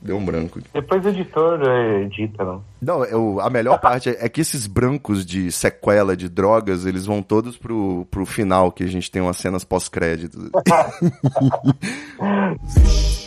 Speaker 5: Deu um branco.
Speaker 6: Depois o editor é, edita, não.
Speaker 5: Não, eu- a melhor parte é, é que esses brancos de sequela de drogas, eles vão todos pro, pro final, que a gente tem umas cenas pós-créditos.